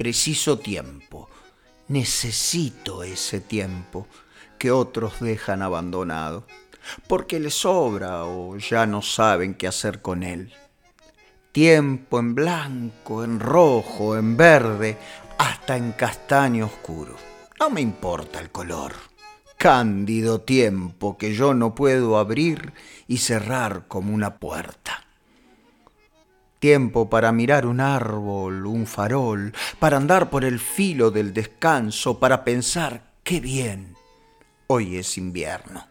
preciso tiempo. Necesito ese tiempo que otros dejan abandonado, porque les sobra o ya no saben qué hacer con él. Tiempo en blanco, en rojo, en verde, hasta en castaño oscuro. No me importa el color. Cándido tiempo que yo no puedo abrir y cerrar como una puerta. Tiempo para mirar un árbol, un farol, para andar por el filo del descanso, para pensar qué bien. Hoy es invierno.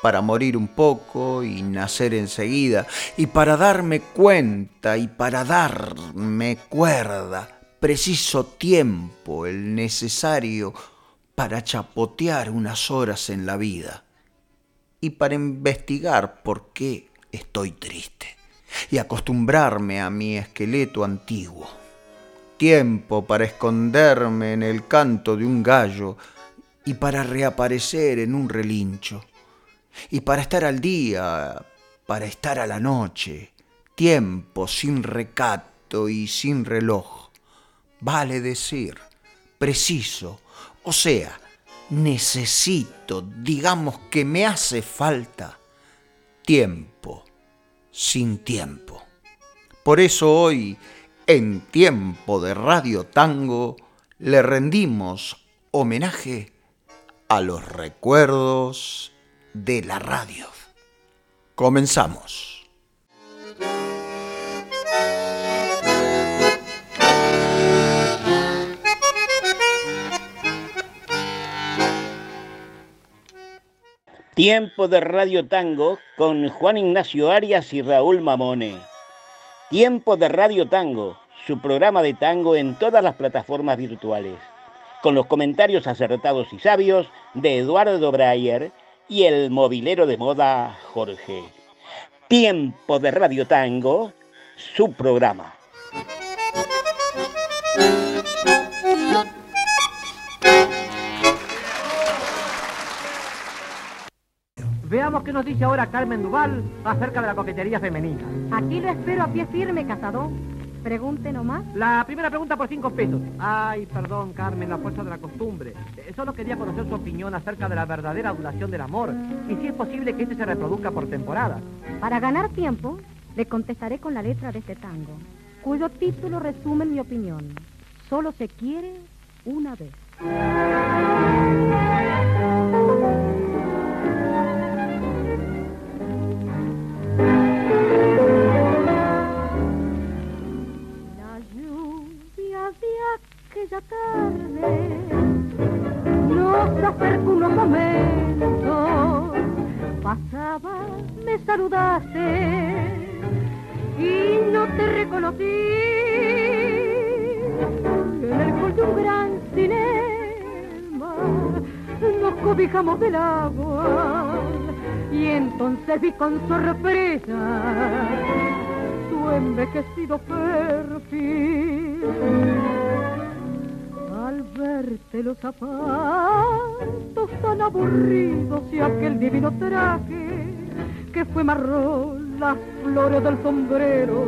Para morir un poco y nacer enseguida, y para darme cuenta y para darme cuerda, preciso tiempo, el necesario para chapotear unas horas en la vida y para investigar por qué estoy triste y acostumbrarme a mi esqueleto antiguo. Tiempo para esconderme en el canto de un gallo y para reaparecer en un relincho. Y para estar al día, para estar a la noche. Tiempo sin recato y sin reloj. Vale decir, preciso, o sea, necesito, digamos que me hace falta tiempo sin tiempo. Por eso hoy, en tiempo de Radio Tango, le rendimos homenaje a los recuerdos de la radio. Comenzamos. Tiempo de Radio Tango con Juan Ignacio Arias y Raúl Mamone. Tiempo de Radio Tango, su programa de tango en todas las plataformas virtuales, con los comentarios acertados y sabios de Eduardo Breyer y el movilero de moda Jorge. Tiempo de Radio Tango, su programa. Veamos qué nos dice ahora Carmen Duval acerca de la coquetería femenina. Aquí lo espero a pie firme, cazador. Pregunte nomás. La primera pregunta por cinco pesos. Ay, perdón, Carmen, la fuerza de la costumbre. Eh, Solo quería conocer su opinión acerca de la verdadera duración del amor y si es posible que este se reproduzca por temporada. Para ganar tiempo, le contestaré con la letra de este tango, cuyo título resume mi opinión. Solo se quiere una vez. Me saludaste y no te reconocí. En el hall de un gran cinema nos cobijamos del agua y entonces vi con sorpresa tu envejecido perfil. Al verte los zapatos tan aburridos y aquel divino traje que fue marrón las flores del sombrero,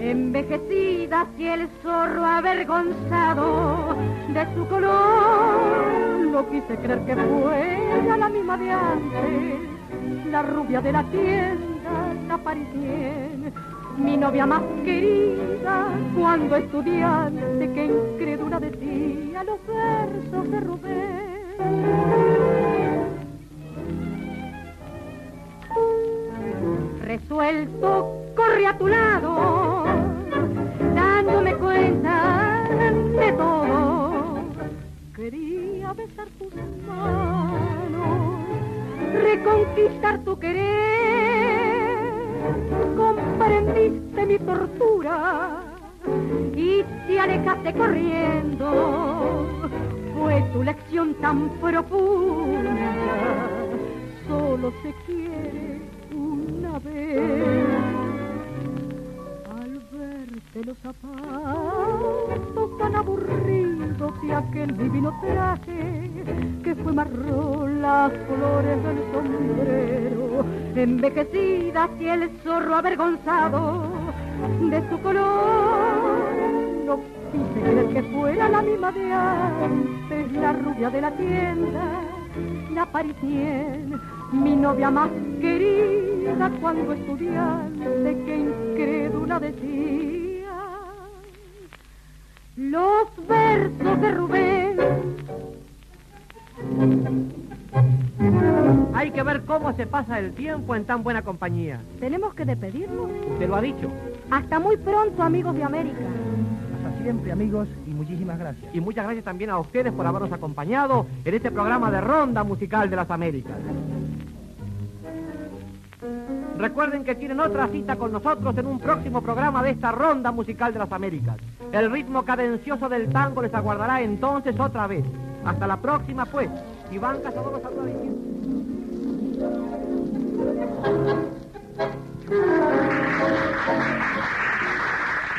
envejecidas y el zorro avergonzado de su color, no quise creer que fuera la misma de antes, la rubia de la tienda, la parisien, mi novia más querida, cuando estudiante que incrédula decía los versos de Rubén. Resuelto, corre a tu lado, dándome cuenta de todo. Quería besar tus manos, reconquistar tu querer. Comprendiste mi tortura y te alejaste corriendo. Fue tu lección tan profunda, solo se quiere Al verte los zapatos tan aburridos y aquel divino traje que fue marrón las flores del sombrero, envejecidas y el zorro avergonzado de su color. No quise creer que fuera la misma de antes, la rubia de la tienda, la parisien, mi novia más querida cuando estudiante que incrédula decía. Los versos de Rubén hay que ver cómo se pasa el tiempo en tan buena compañía. ¿Tenemos que despedirnos? Usted lo ha dicho. Hasta muy pronto, amigos de América. Hasta siempre, amigos, muchísimas gracias. Y muchas gracias también a ustedes por habernos acompañado en este programa de Ronda Musical de las Américas. Recuerden que tienen otra cita con nosotros en un próximo programa de esta Ronda Musical de las Américas. El ritmo cadencioso del tango les aguardará entonces otra vez. Hasta la próxima, pues. Iván Cazador los saluda.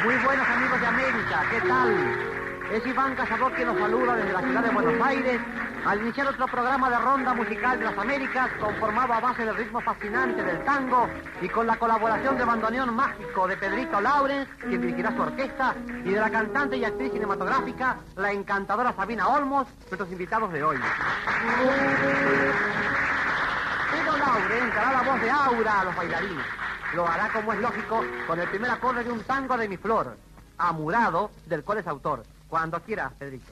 Muy buenos amigos de América, ¿qué tal? Es Iván Cazador que nos saluda desde la ciudad de Buenos Aires al iniciar otro programa de ronda musical de las Américas conformado a base del ritmo fascinante del tango y con la colaboración de bandoneón mágico de Pedrito Laurens, quien dirigirá su orquesta, y de la cantante y actriz cinematográfica, la encantadora Sabina Olmos, nuestros invitados de hoy. Pedro Laurens dará la voz de aura a los bailarines. Lo hará como es lógico con el primer acorde de un tango de mi flor, Amurado, del cual es autor. Cuando quieras, Pedrito.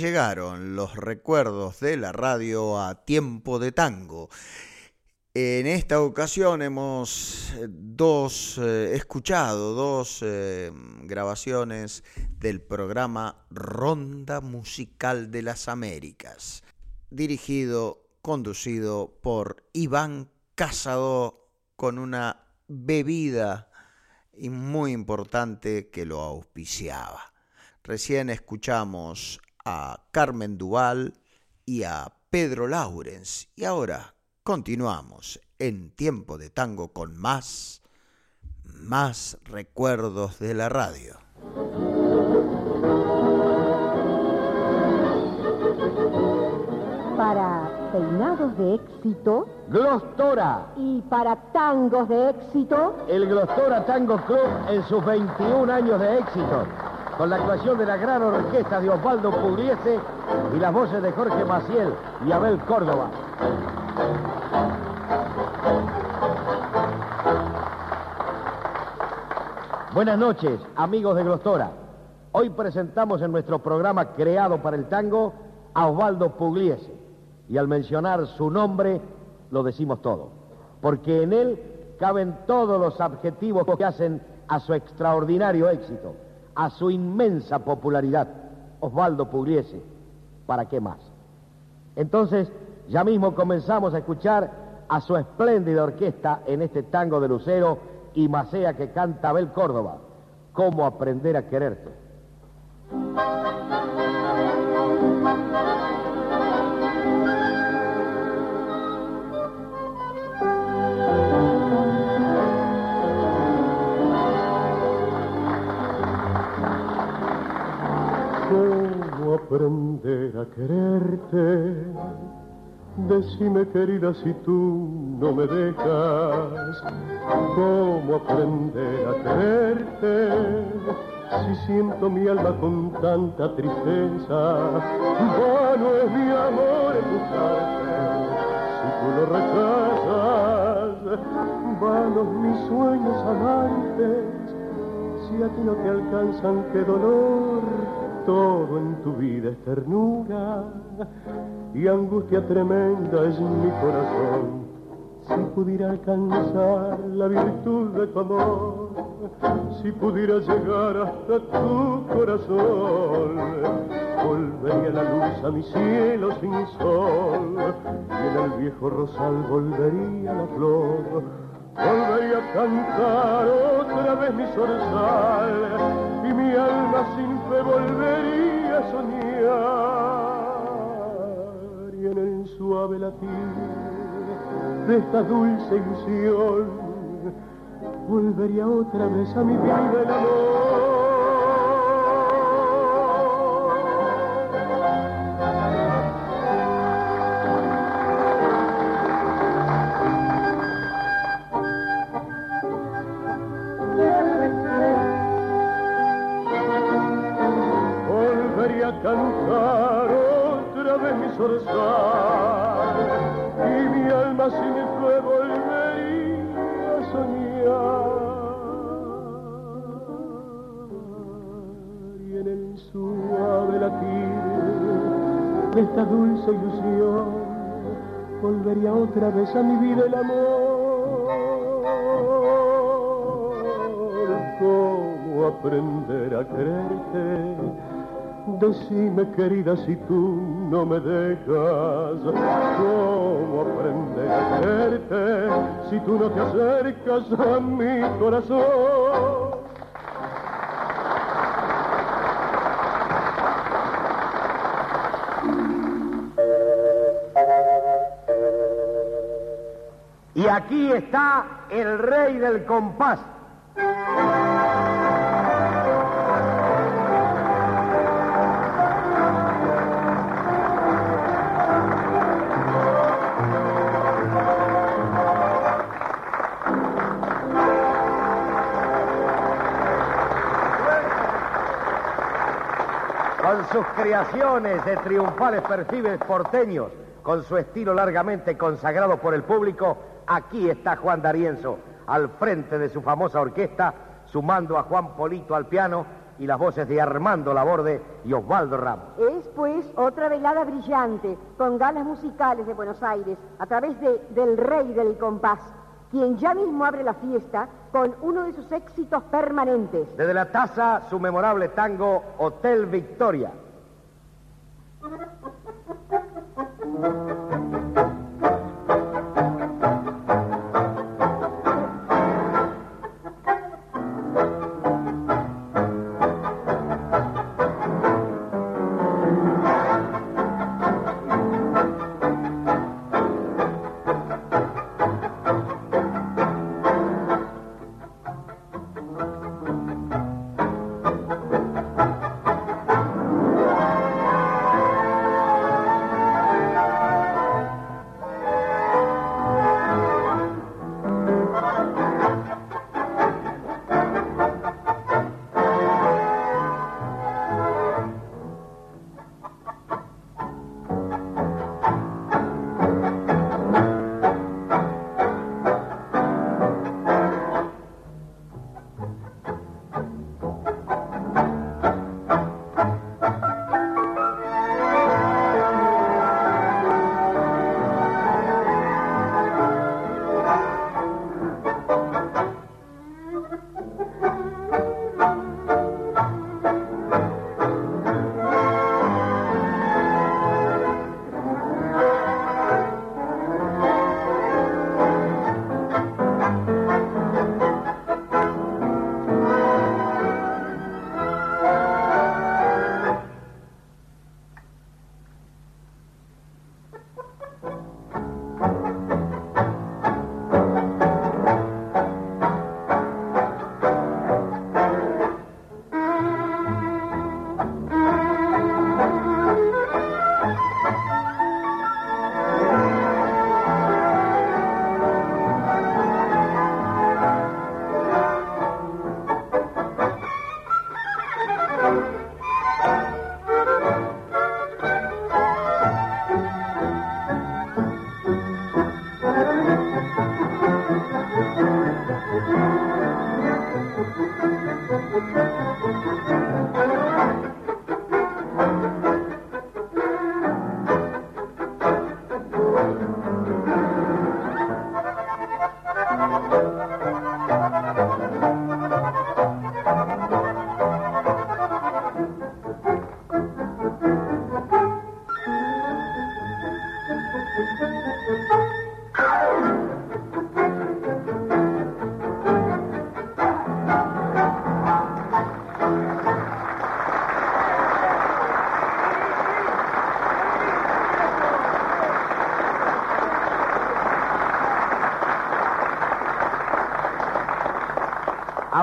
Llegaron los recuerdos de la radio a tiempo de tango. En esta ocasión hemos eh, dos, eh, escuchado dos eh, grabaciones del programa Ronda Musical de las Américas, dirigido, conducido por Iván Casado con una bebida muy importante que lo auspiciaba. Recién escuchamos a Carmen Duval y a Pedro Laurens. Y ahora continuamos en tiempo de tango con más, más recuerdos de la radio. Para peinados de éxito. Glostora. Y para tangos de éxito. El Glostora Tango Club en sus 21 años de éxito con la actuación de la gran orquesta de Osvaldo Pugliese y las voces de Jorge Maciel y Abel Córdoba. Buenas noches, amigos de Glostora. Hoy presentamos en nuestro programa creado para el tango a Osvaldo Pugliese. Y al mencionar su nombre, lo decimos todo. Porque en él caben todos los adjetivos que hacen a su extraordinario éxito, a su inmensa popularidad. Osvaldo Pugliese, ¿para qué más? Entonces, ya mismo comenzamos a escuchar a su espléndida orquesta en este tango de Lucero y Macea que canta Abel Córdoba. ¿Cómo aprender a quererte? Decime querida si tú no me dejas. ¿Cómo aprender a quererte? Si siento mi alma con tanta tristeza, bueno es mi amor buscarte. Si tú lo rechazas, vanos mis sueños amantes. Si a ti no te alcanzan, qué dolor, todo en tu vida es ternura y angustia tremenda es mi corazón. Si pudiera alcanzar la virtud de tu amor, si pudiera llegar hasta tu corazón, volvería la luz a mi cielo sin sol, y en el viejo rosal volvería la flor, volvería a cantar otra vez mi zorzal, y mi alma sin volvería a soñar, y en el suave latir de esta dulce ilusión, volvería otra vez a mi vida el amor. Otra vez a mi vida el amor. Cómo aprender a quererte Decime querida si tú no me dejas, ¿cómo aprender a quererte si tú no te acercas a mi corazón? Y aquí está el rey del compás. Con sus creaciones de triunfales perfiles porteños, con su estilo largamente consagrado por el público, aquí está Juan D'Arienzo, al frente de su famosa orquesta, sumando a Juan Polito al piano y las voces de Armando Laborde y Osvaldo Ramos. Es pues otra velada brillante con galas musicales de Buenos Aires a través de del rey del compás, quien ya mismo abre la fiesta con uno de sus éxitos permanentes. Desde la taza, su memorable tango Hotel Victoria.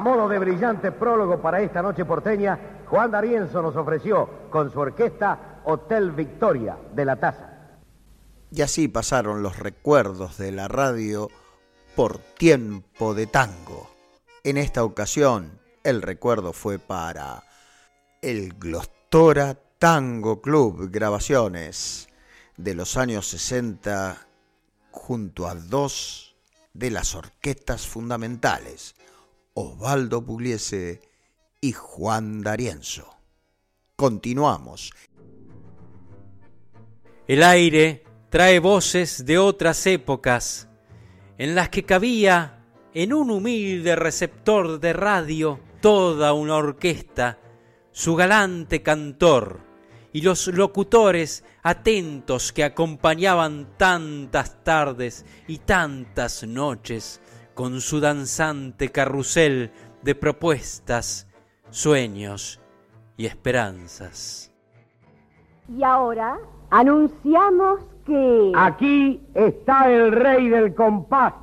Modo de brillante prólogo para esta noche porteña, Juan D'Arienzo nos ofreció con su orquesta Hotel Victoria de la Taza. Y así pasaron los recuerdos de la radio por tiempo de tango. En esta ocasión, el recuerdo fue para el Glostora Tango Club, grabaciones de los años 60 junto a dos de las orquestas fundamentales, Osvaldo Pugliese y Juan D'Arienzo. Continuamos. El aire trae voces de otras épocas, en las que cabía en un humilde receptor de radio toda una orquesta, su galante cantor y los locutores atentos que acompañaban tantas tardes y tantas noches con su danzante carrusel de propuestas, sueños y esperanzas. Y ahora anunciamos que... Aquí está el rey del compás.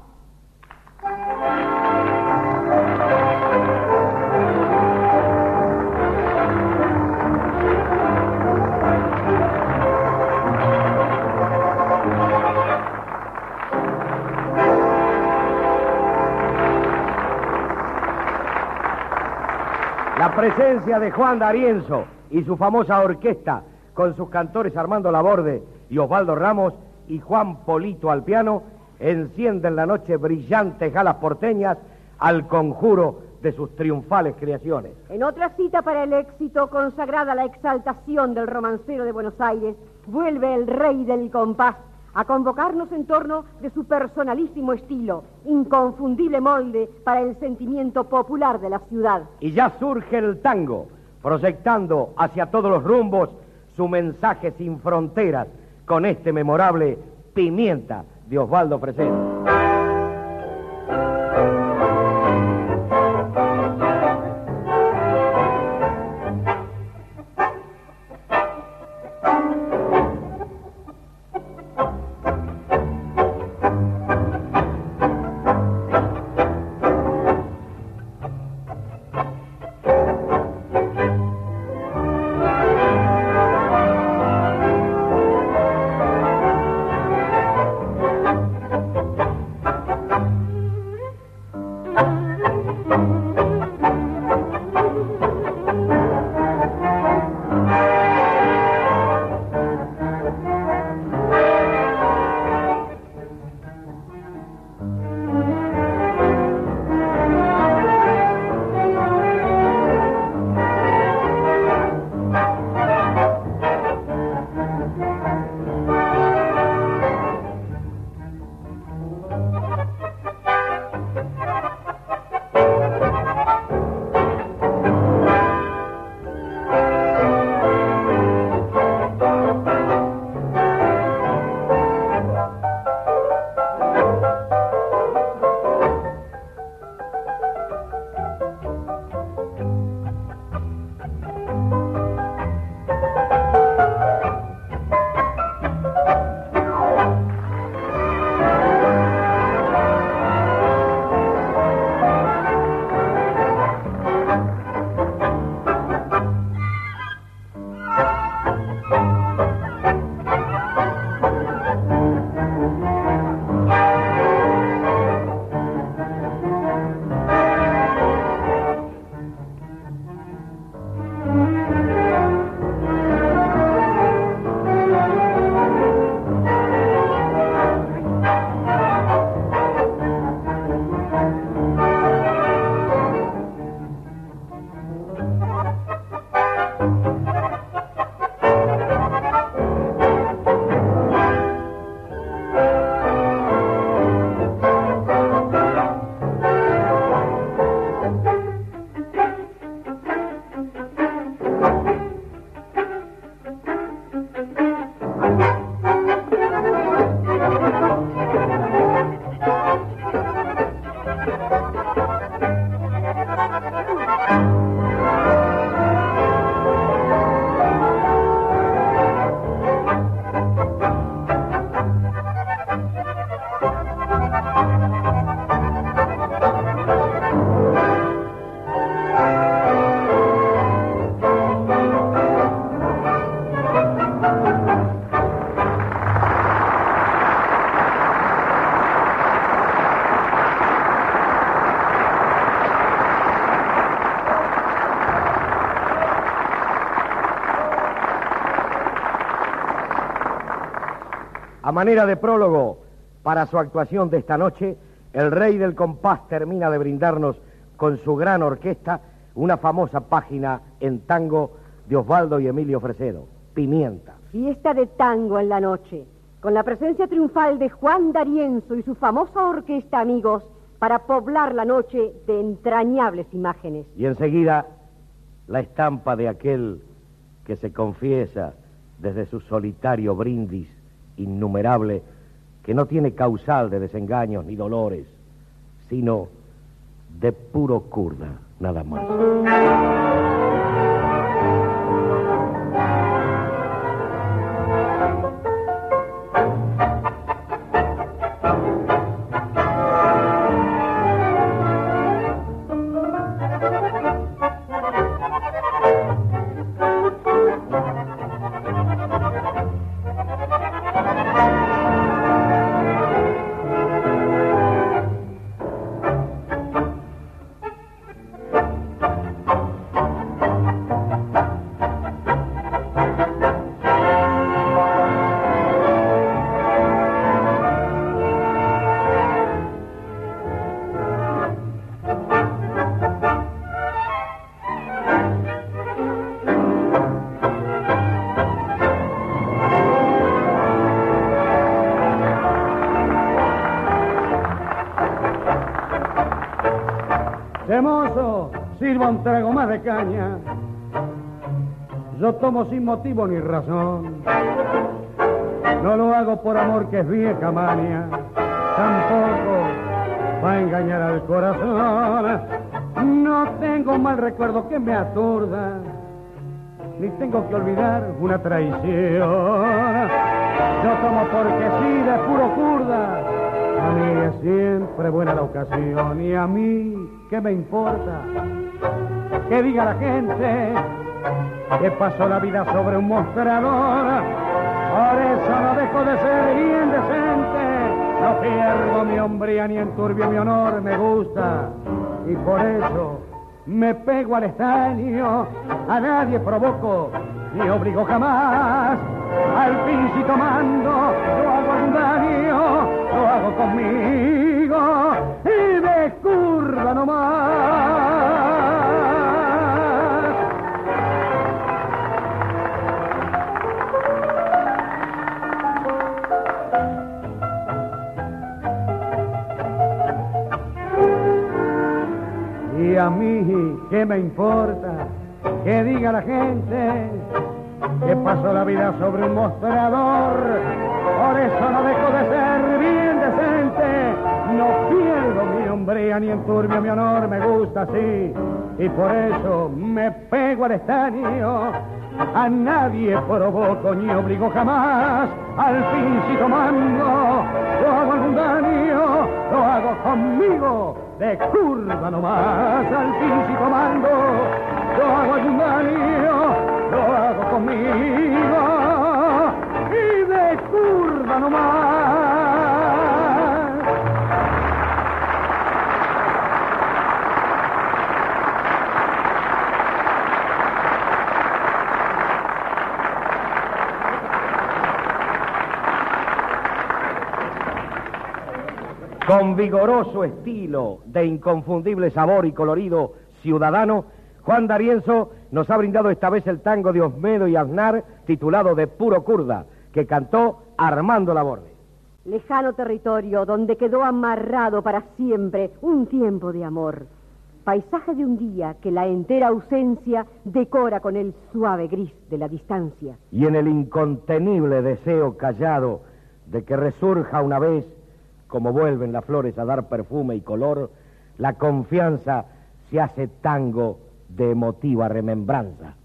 La presencia de Juan D'Arienzo y su famosa orquesta con sus cantores Armando Laborde y Osvaldo Ramos y Juan Polito al piano encienden la noche brillantes galas porteñas al conjuro de sus triunfales creaciones. En otra cita para el éxito, consagrada a la exaltación del romancero de Buenos Aires, vuelve el rey del compás a convocarnos en torno de su personalísimo estilo, inconfundible molde para el sentimiento popular de la ciudad. Y ya surge el tango, proyectando hacia todos los rumbos su mensaje sin fronteras con este memorable Pimienta de Osvaldo. Manera de prólogo para su actuación de esta noche, el rey del compás termina de brindarnos con su gran orquesta una famosa página en tango de Osvaldo y Emilio Fresedo, Pimienta. Fiesta de tango en la noche, con la presencia triunfal de Juan D'Arienzo y su famosa orquesta, amigos, para poblar la noche de entrañables imágenes. Y enseguida, la estampa de aquel que se confiesa desde su solitario brindis innumerable, que no tiene causal de desengaños ni dolores, sino de puro curda, nada más. Sirva un trago más de caña. Yo tomo sin motivo ni razón. No lo hago por amor que es vieja mania. Tampoco va a engañar al corazón. No tengo mal recuerdo que me aturda. Ni tengo que olvidar una traición. Yo tomo porque sí, de puro curda. A mí es siempre buena la ocasión y a mí, ¿qué me importa? Que diga la gente que pasó la vida sobre un mostrador. Por eso no dejo de ser bien decente. No pierdo mi hombría ni enturbio mi honor, me gusta. Y por eso me pego al estaño, a nadie provoco ni obligo jamás. Al fin si tomando yo hago algún daño, lo hago conmigo y de curva nomás. A mí, ¿qué me importa? Que diga la gente que pasó la vida sobre un mostrador. Por eso no dejo de ser bien decente. No pierdo mi hombría ni enturbio mi honor, me gusta así. Y por eso me pego al estaño. A nadie provoco ni obligo jamás. Al fin si tomando yo hago algún daño, lo hago conmigo de curva nomás. Al fin si tomando yo hago daño, lo hago conmigo y de curva nomás. Con vigoroso estilo de inconfundible sabor y colorido ciudadano, Juan D'Arienzo nos ha brindado esta vez el tango de Osmedo y Aznar titulado De Puro Curda, que cantó Armando Laborde. Lejano territorio donde quedó amarrado para siempre un tiempo de amor. Paisaje de un día que la entera ausencia decora con el suave gris de la distancia. Y en el incontenible deseo callado de que resurja una vez, como vuelven las flores a dar perfume y color, la confianza se hace tango de emotiva remembranza.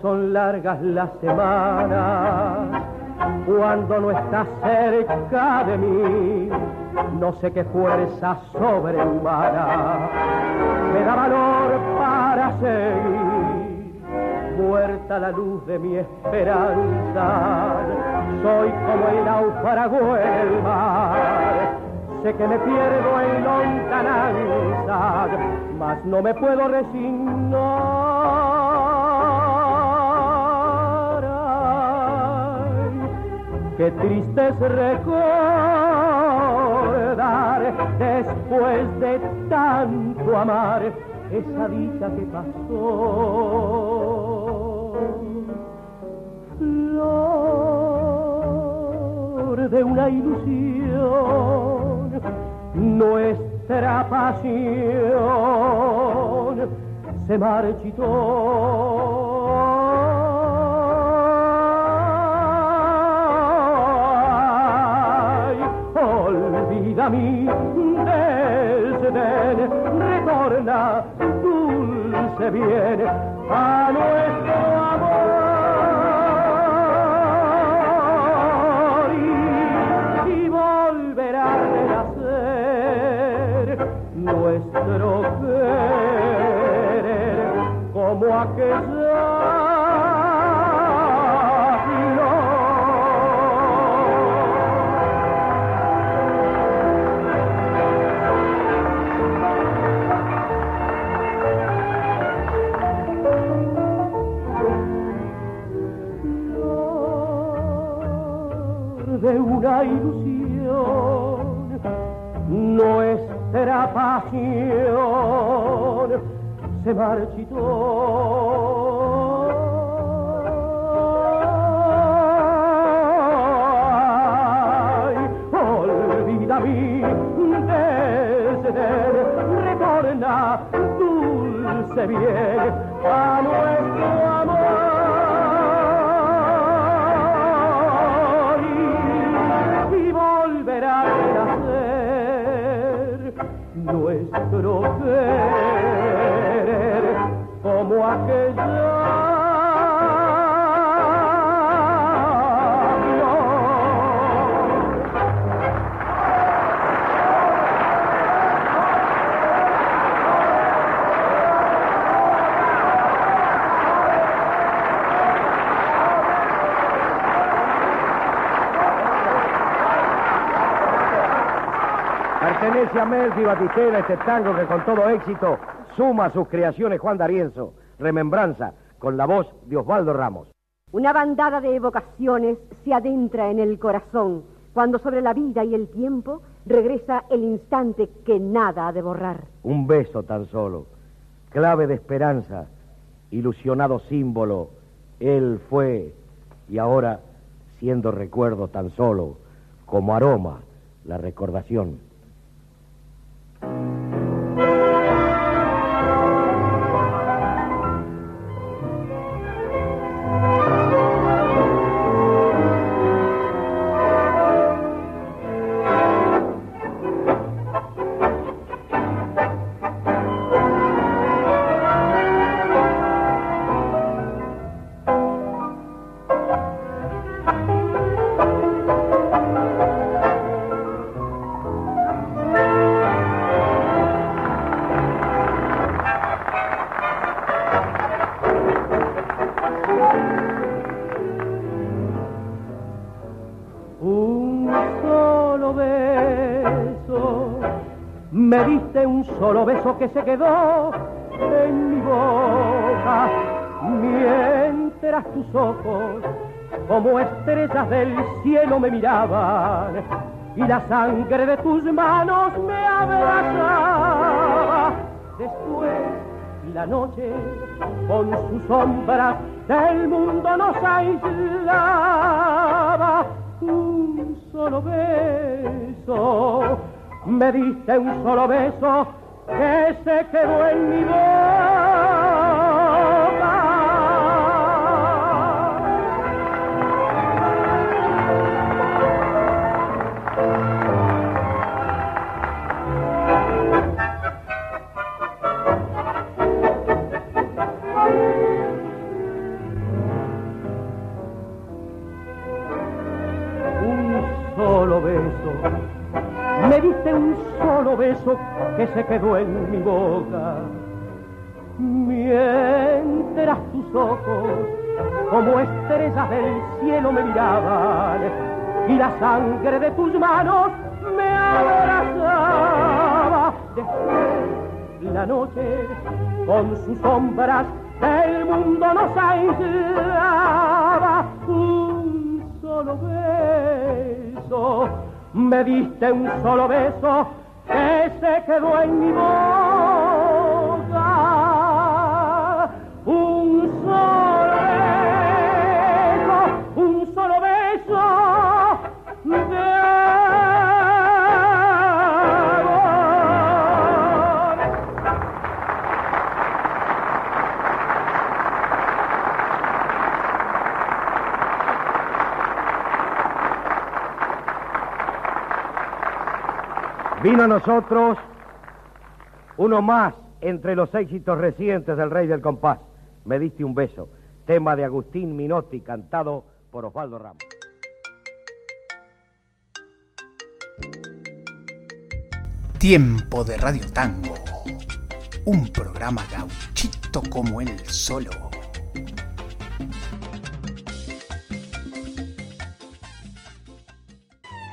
Son largas las semanas cuando no estás cerca de mí. No sé qué fuerza sobrehumana me da valor para seguir. Muerta la luz de mi esperanza, soy como el náufrago en el. Sé que me pierdo en lontananza, mas no me puedo resignar. Qué triste es recordar después de tanto amar esa dicha que pasó. Flor de una ilusión, nuestra pasión se marchitó. Olvida mi desdén, retorna dulce bien a nuestro amor. Y, y volverá a renacer nuestro querer como aquella una ilusión, nuestra pasión se marchitó. Olvida mi desdén, retorna dulce bien a nuestro Pertenece a Melfi Batistela este tango que con todo éxito suma sus creaciones Juan D'Arienzo, Remembranza, con la voz de Osvaldo Ramos. Una bandada de evocaciones se adentra en el corazón cuando sobre la vida y el tiempo regresa el instante que nada ha de borrar. Un beso tan solo, clave de esperanza, ilusionado símbolo, él fue y ahora, siendo recuerdo tan solo, como aroma, la recordación. Un me diste un solo beso que se quedó en mi boca, mientras tus ojos como estrellas del cielo me miraban y la sangre de tus manos me abrazaba. Después la noche con sus sombras del mundo nos aislaba. Un solo beso, me diste un solo beso que se quedó en mi un mi boca. Mientras tus ojos, como estrellas del cielo, me miraban y la sangre de tus manos me abrazaba. Después la noche, con sus sombras, el mundo nos aislaba. Un solo beso, me diste un solo beso que se quedó en mi boca. A nosotros uno más entre los éxitos recientes del Rey del Compás. Me diste un beso. Tema de Agustín Minotti, cantado por Osvaldo Ramos. Tiempo de Radio Tango. Un programa gauchito como él solo.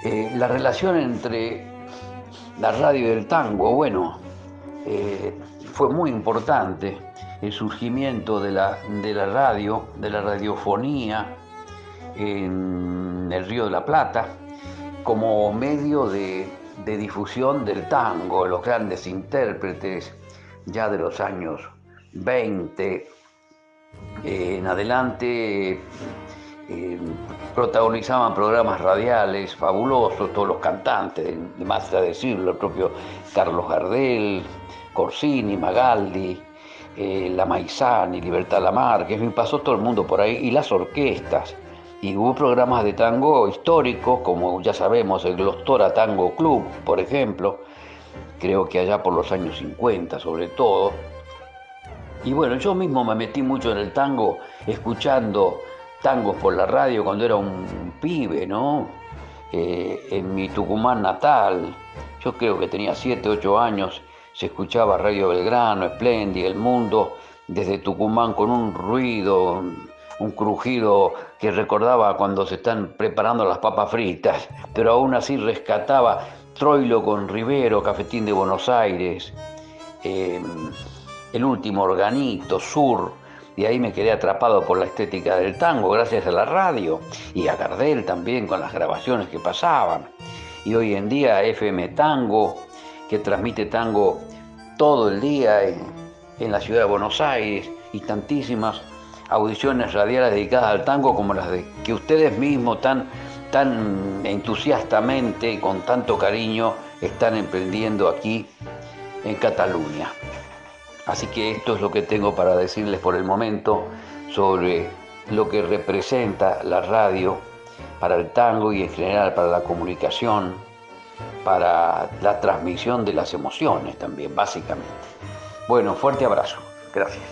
Eh, la relación entre la radio y el tango, bueno, eh, fue muy importante. El surgimiento de la, de la radio, de la radiofonía en el Río de la Plata, como medio de, de difusión del tango, los grandes intérpretes ya de los años 20 eh, en adelante eh, protagonizaban programas radiales fabulosos, todos los cantantes, más a decirlo, el propio Carlos Gardel, Corsini, Magaldi, eh, La Maizani, Libertad Lamarque, pasó todo el mundo por ahí, y las orquestas. Y hubo programas de tango históricos, como ya sabemos, el Glostora Tango Club, por ejemplo, creo que allá por los años 50 sobre todo. Y bueno, yo mismo me metí mucho en el tango escuchando tangos por la radio cuando era un pibe, ¿no? Eh, en mi Tucumán natal, yo creo que tenía 7, 8 años, se escuchaba Radio Belgrano, Espléndida, El Mundo, desde Tucumán con un ruido, un crujido que recordaba cuando se están preparando las papas fritas, pero aún así rescataba Troilo con Rivero, Cafetín de Buenos Aires, eh, El Último Organito, Sur, y ahí me quedé atrapado por la estética del tango gracias a la radio y a Gardel también con las grabaciones que pasaban. Y hoy en día FM Tango, que transmite tango todo el día en, la ciudad de Buenos Aires y tantísimas audiciones radiales dedicadas al tango como las que ustedes mismos tan tan entusiastamente y con tanto cariño están emprendiendo aquí en Cataluña. Así que esto es lo que tengo para decirles por el momento sobre lo que representa la radio para el tango y en general para la comunicación, para la transmisión de las emociones también, básicamente. Bueno, fuerte abrazo. Gracias.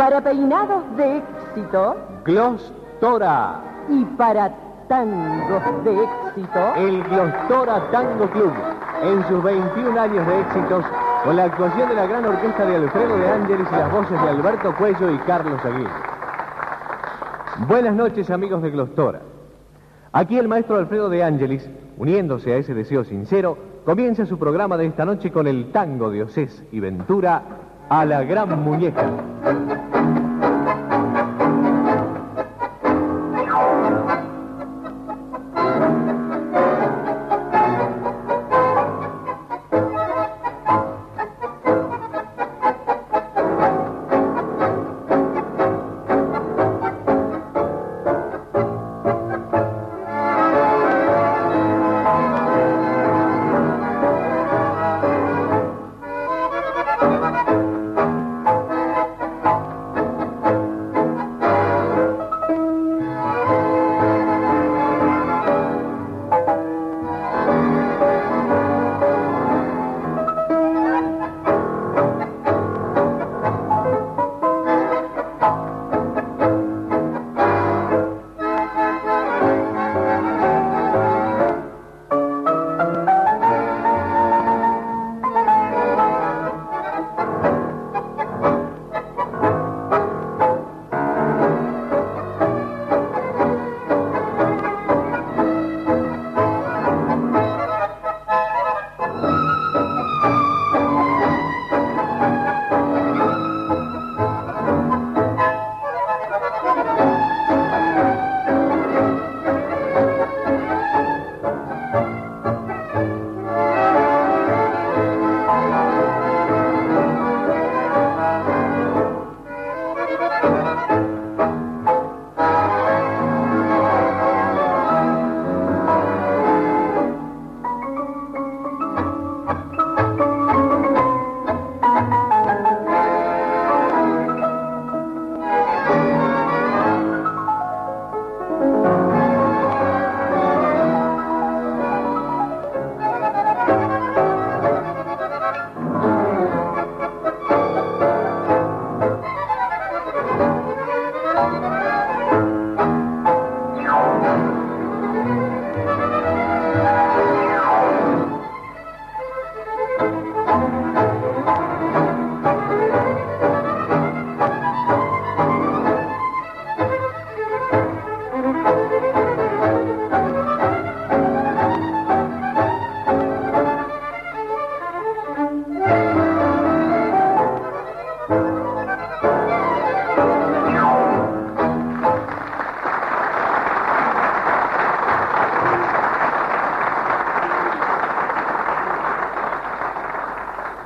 Para peinados de éxito Glostora, y para tangos de éxito, el Glostora Tango Club, en sus 21 años de éxitos, con la actuación de la gran orquesta de Alfredo de Ángeles y las voces de Alberto Cuello y Carlos Aguirre. Buenas noches, amigos de Glostora. Aquí el maestro Alfredo de Ángeles, uniéndose a ese deseo sincero, comienza su programa de esta noche con el tango de Osés y Ventura a la gran muñeca.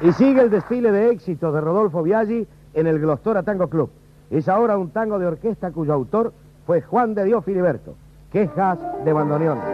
Y sigue el desfile de éxito de Rodolfo Biaggi en el Glostora Tango Club. Es ahora un tango de orquesta cuyo autor fue Juan de Dios Filiberto. Quejas de bandoneón.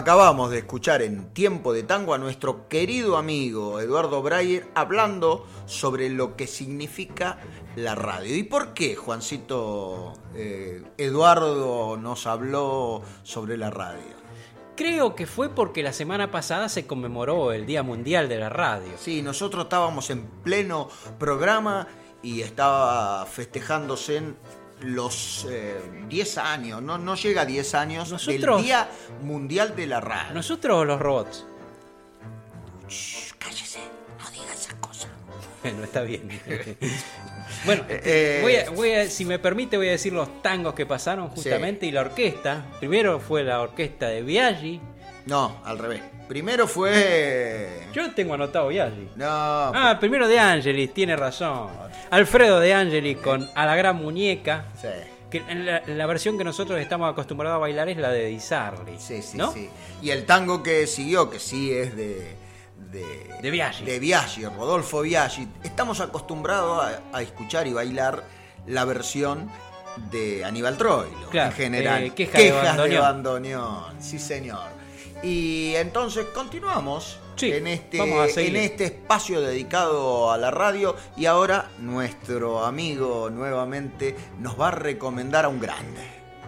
Acabamos de escuchar en Tiempo de Tango a nuestro querido amigo Eduardo Breyer hablando sobre lo que significa la radio. ¿Y por qué, Juancito, eh, Eduardo nos habló sobre la radio? Creo que fue porque la semana pasada se conmemoró el Día Mundial de la Radio. Sí, nosotros estábamos en pleno programa y estaba festejándose en los 10 eh, años, no, no llega a 10 años nosotros, del Día Mundial de la Radio. Nosotros los robots. Shh, cállese, no diga esas cosas. Bueno, está bien. bueno, eh, voy a, si me permite voy a decir los tangos que pasaron justamente y la orquesta. Primero fue la orquesta de Biaggi. No, al revés. Primero fue. Yo tengo anotado Biaggi. No. Ah, primero de Angelis, tiene razón. Alfredo de Angelis con A la gran muñeca. Sí. Que la, la, versión que nosotros estamos acostumbrados a bailar es la de Di Sarli. Sí, sí, ¿no? sí. Y el tango que siguió, que sí es de. De, de Biaggi. De Biaggi, Rodolfo Biaggi. Estamos acostumbrados a, a escuchar y bailar la versión de Aníbal Troilo, Claro, en general. eh, Queja Quejas de bandoneón. de bandoneón, sí señor. Y entonces continuamos Sí, en, este, vamos a seguir. en este espacio dedicado a la radio y ahora nuestro amigo nuevamente nos va a recomendar a un grande.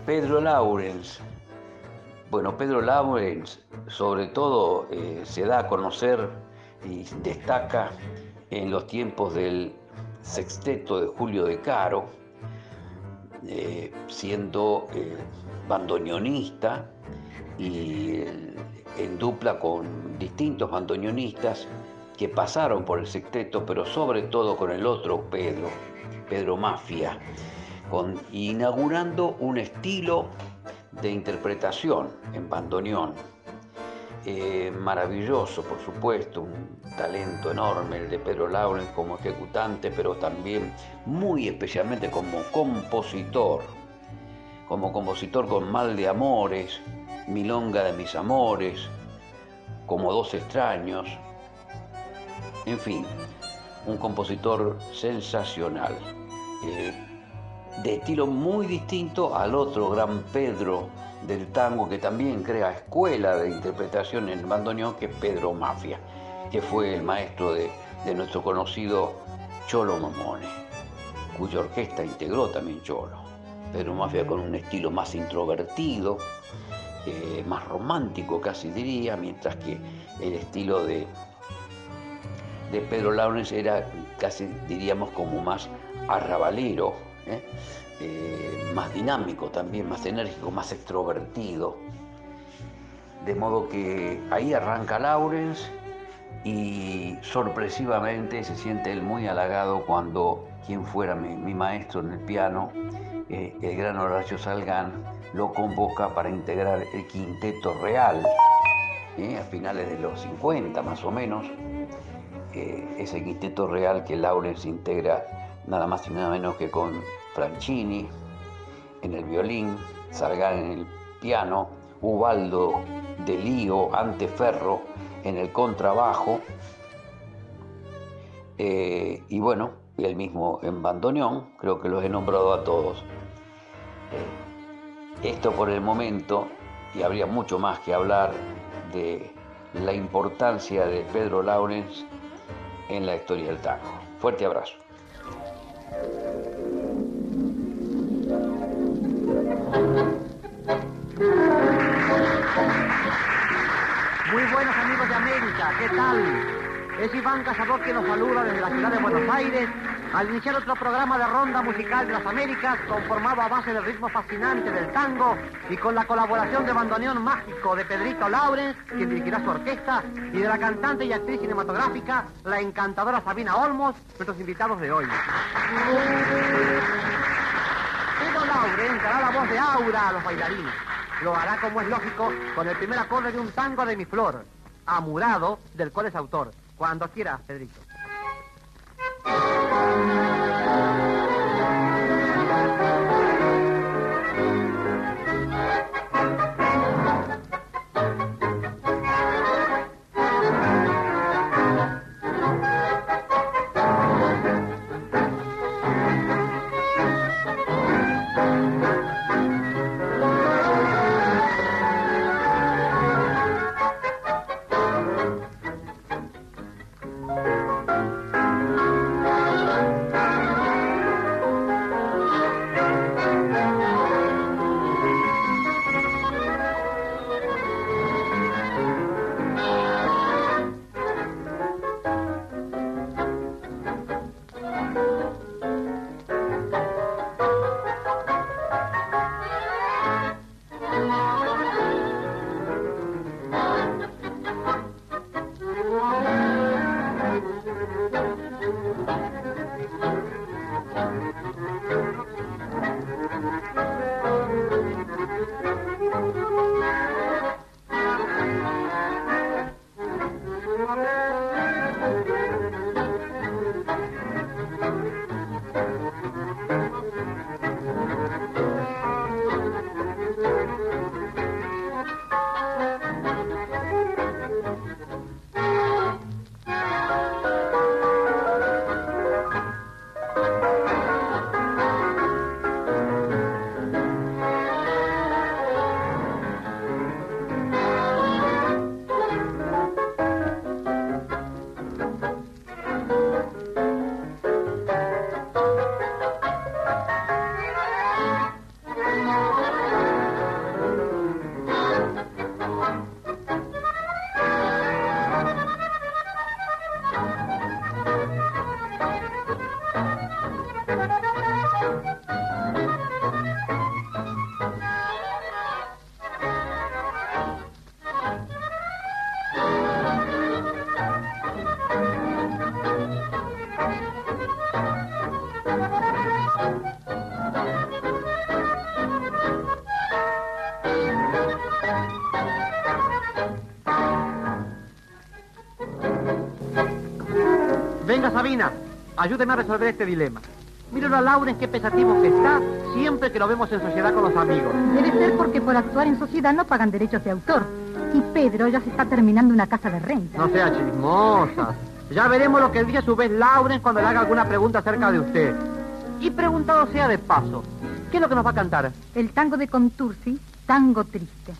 Pedro Laurens. Bueno, Pedro Laurens sobre todo eh, se da a conocer y destaca en los tiempos del sexteto de Julio de Caro, eh, siendo eh, bandoneonista y el- en dupla con distintos bandoneonistas que pasaron por el sexteto, pero sobre todo con el otro Pedro, Pedro Mafia, con, inaugurando un estilo de interpretación en bandoneón. Eh, maravilloso, por supuesto, un talento enorme el de Pedro Lauren como ejecutante, pero también muy especialmente como compositor, como compositor con Mal de Amores, Milonga de mis Amores, como Dos extraños, en fin, un compositor sensacional, eh, de estilo muy distinto al otro gran Pedro del tango que también crea escuela de interpretación en el bandoneón, que es Pedro Mafia, que fue el maestro de, de nuestro conocido Cholo Mamone, cuya orquesta integró también Cholo. Pedro Mafia con un estilo más introvertido, eh, más romántico casi diría, mientras que el estilo de, de Pedro Lawrence era casi diríamos como más arrabalero, ¿eh? Eh, más dinámico también, más enérgico, más extrovertido. De modo que ahí arranca Lawrence y sorpresivamente se siente él muy halagado cuando quien fuera mi, maestro en el piano, el gran Horacio Salgán, lo convoca para integrar el quinteto real ¿eh? a finales de los 50 más o menos. Eh, ese quinteto real que Lawrence integra nada más y nada menos que con Franchini en el violín, Salgán en el piano, Ubaldo de Lío, Anteferro en el contrabajo, eh, y bueno, el mismo en bandoneón, creo que los he nombrado a todos. Esto por el momento, y habría mucho más que hablar de la importancia de Pedro Lawrence en la historia del tango. Fuerte abrazo. Muy buenos amigos de América, ¿qué tal? Es Iván Cazador que nos saluda desde la ciudad de Buenos Aires al iniciar otro programa de ronda musical de las Américas conformado a base del ritmo fascinante del tango y con la colaboración de bandoneón mágico de Pedrito Laurens, quien dirigirá su orquesta, y de la cantante y actriz cinematográfica, la encantadora Sabina Olmos, nuestros invitados de hoy. Pedro Laurens dará la voz de aura a los bailarines. Lo hará como es lógico con el primer acorde de un tango de mi flor, Amurado, del cual es autor. Cuando quiera, Pedrito. thank you ayúdeme a resolver este dilema. Míralo a Lauren qué pensativo que está siempre que lo vemos en sociedad con los amigos. Debe ser porque por actuar en sociedad no pagan derechos de autor. Y Pedro ya se está terminando una casa de renta. No sea chismosa. Ya veremos lo que dice a su vez Lauren cuando le haga alguna pregunta acerca de usted. Y preguntado sea de paso, ¿qué es lo que nos va a cantar? El tango de Contursi, tango triste.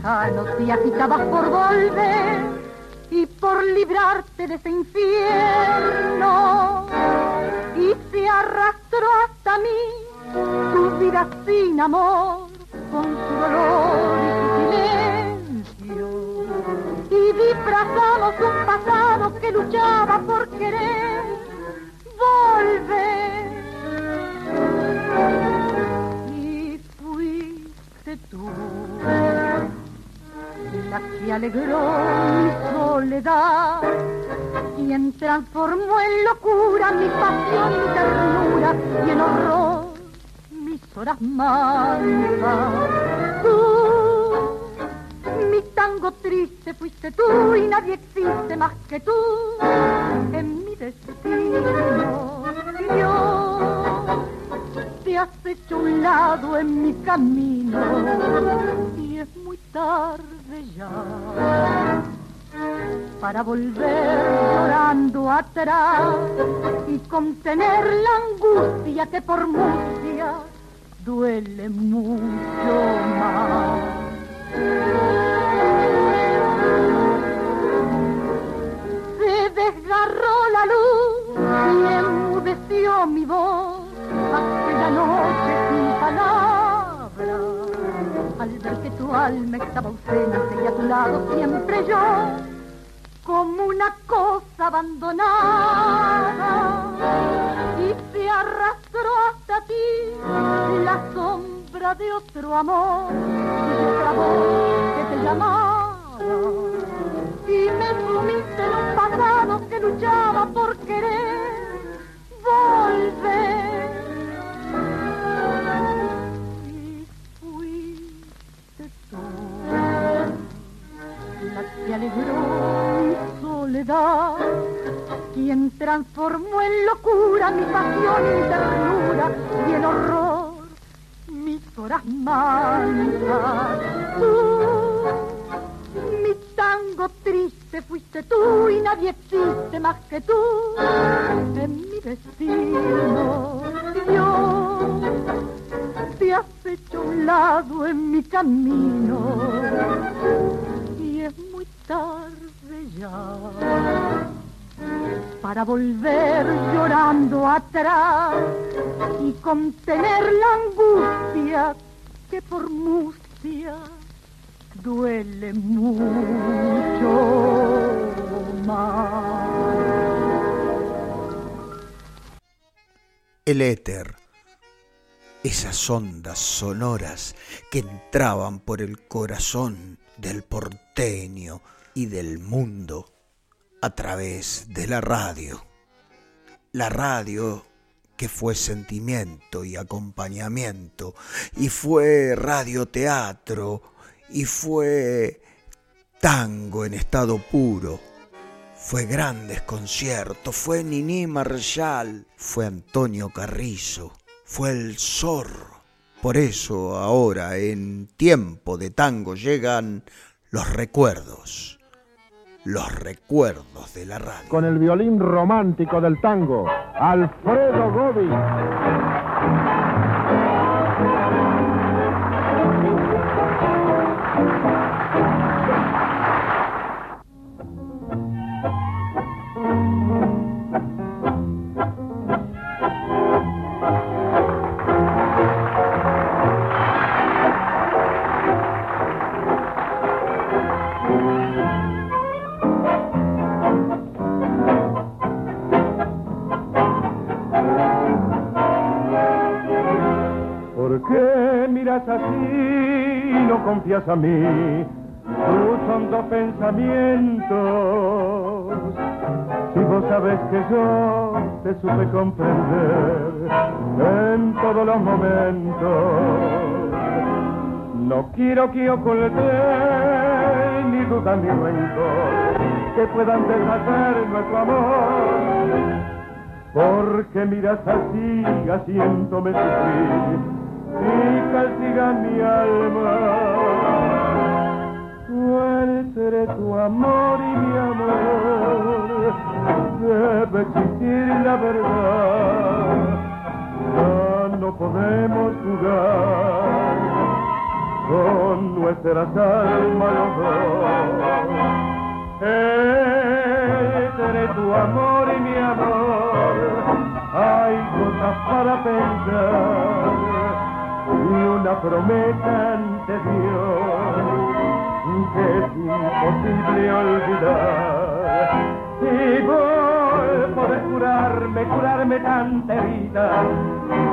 Lejano te agitabas por volver y por librarte de ese infierno. Y se arrastró hasta mí tu vida sin amor con su dolor y su silencio. Y disfrazamos un pasado que luchaba por querer volver. Y fuiste tú la que alegró mi soledad quien transformó en locura mi pasión y ternura y en horror mis horas mansas tú mi tango triste fuiste tú y nadie existe más que tú en mi destino. Te has hecho un lado en mi camino y es muy tarde ya para volver llorando atrás y contener la angustia que por Murcia duele mucho más. Se desgarró la luz y enmudeció mi voz noche sin palabras. Al ver que tu alma estaba ausente y a tu lado siempre yo, como una cosa abandonada. Y se arrastró hasta ti la sombra de otro amor y otra voz que te llamaba y me sumiste en un pasado que luchaba por querer volver. Que alegró mi soledad, quien transformó en locura mi pasión y ternura y en horror mis horas. Tú mi tango triste fuiste tú y nadie existe más que tú en mi destino. Yo te has hecho un lado en mi camino y para volver llorando atrás y contener la angustia que por Murcia duele mucho más. El éter, esas ondas sonoras que entraban por el corazón del porteño y del mundo a través de la radio. La radio que fue sentimiento y acompañamiento, y fue radioteatro, y fue tango en estado puro, fue grandes conciertos, fue Nini Marshall, fue Antonio Carrizo, fue el zorro. Por eso ahora en tiempo de tango llegan los recuerdos, los recuerdos de la radio. Con el violín romántico del tango, Alfredo Gobi. ¿Por qué miras así y no confías a mí? Tus hondos pensamientos. Si vos sabes que yo te supe comprender en todos los momentos. No quiero que oculte ni duda ni rencor que puedan deshacer nuestro amor. Porque miras así, haciéndome sufrir y castiga mi alma. ¿Cuál seré tu amor y mi amor? Debe existir la verdad. Ya no podemos jugar con nuestras almas los dos. Seré tu amor y mi amor. Hay cosas para pensar y una promesa ante Dios que es imposible olvidar. Y voy poder curarme, curarme tanta herida,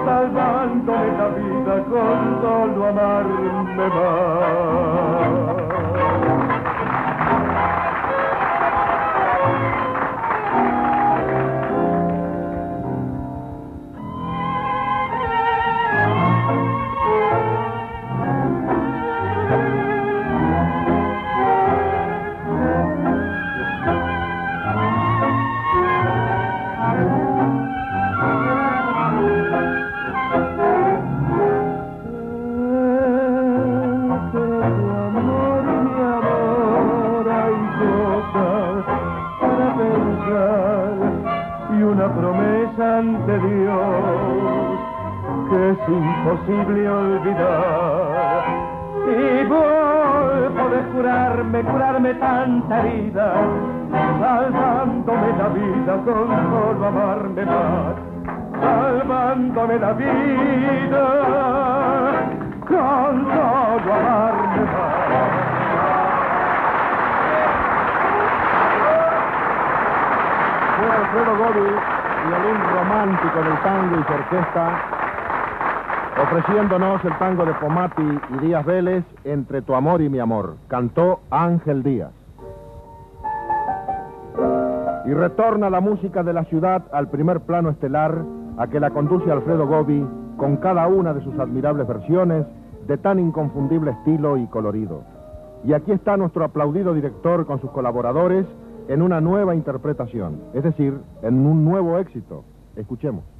salvándome la vida con solo amarme más. Ofreciéndonos el tango de Pomati y Díaz Vélez, Entre tu amor y mi amor. Cantó Ángel Díaz. Y retorna la música de la ciudad al primer plano estelar, a que la conduce Alfredo Gobi con cada una de sus admirables versiones de tan inconfundible estilo y colorido. Y aquí está nuestro aplaudido director con sus colaboradores en una nueva interpretación, es decir, en un nuevo éxito. Escuchemos.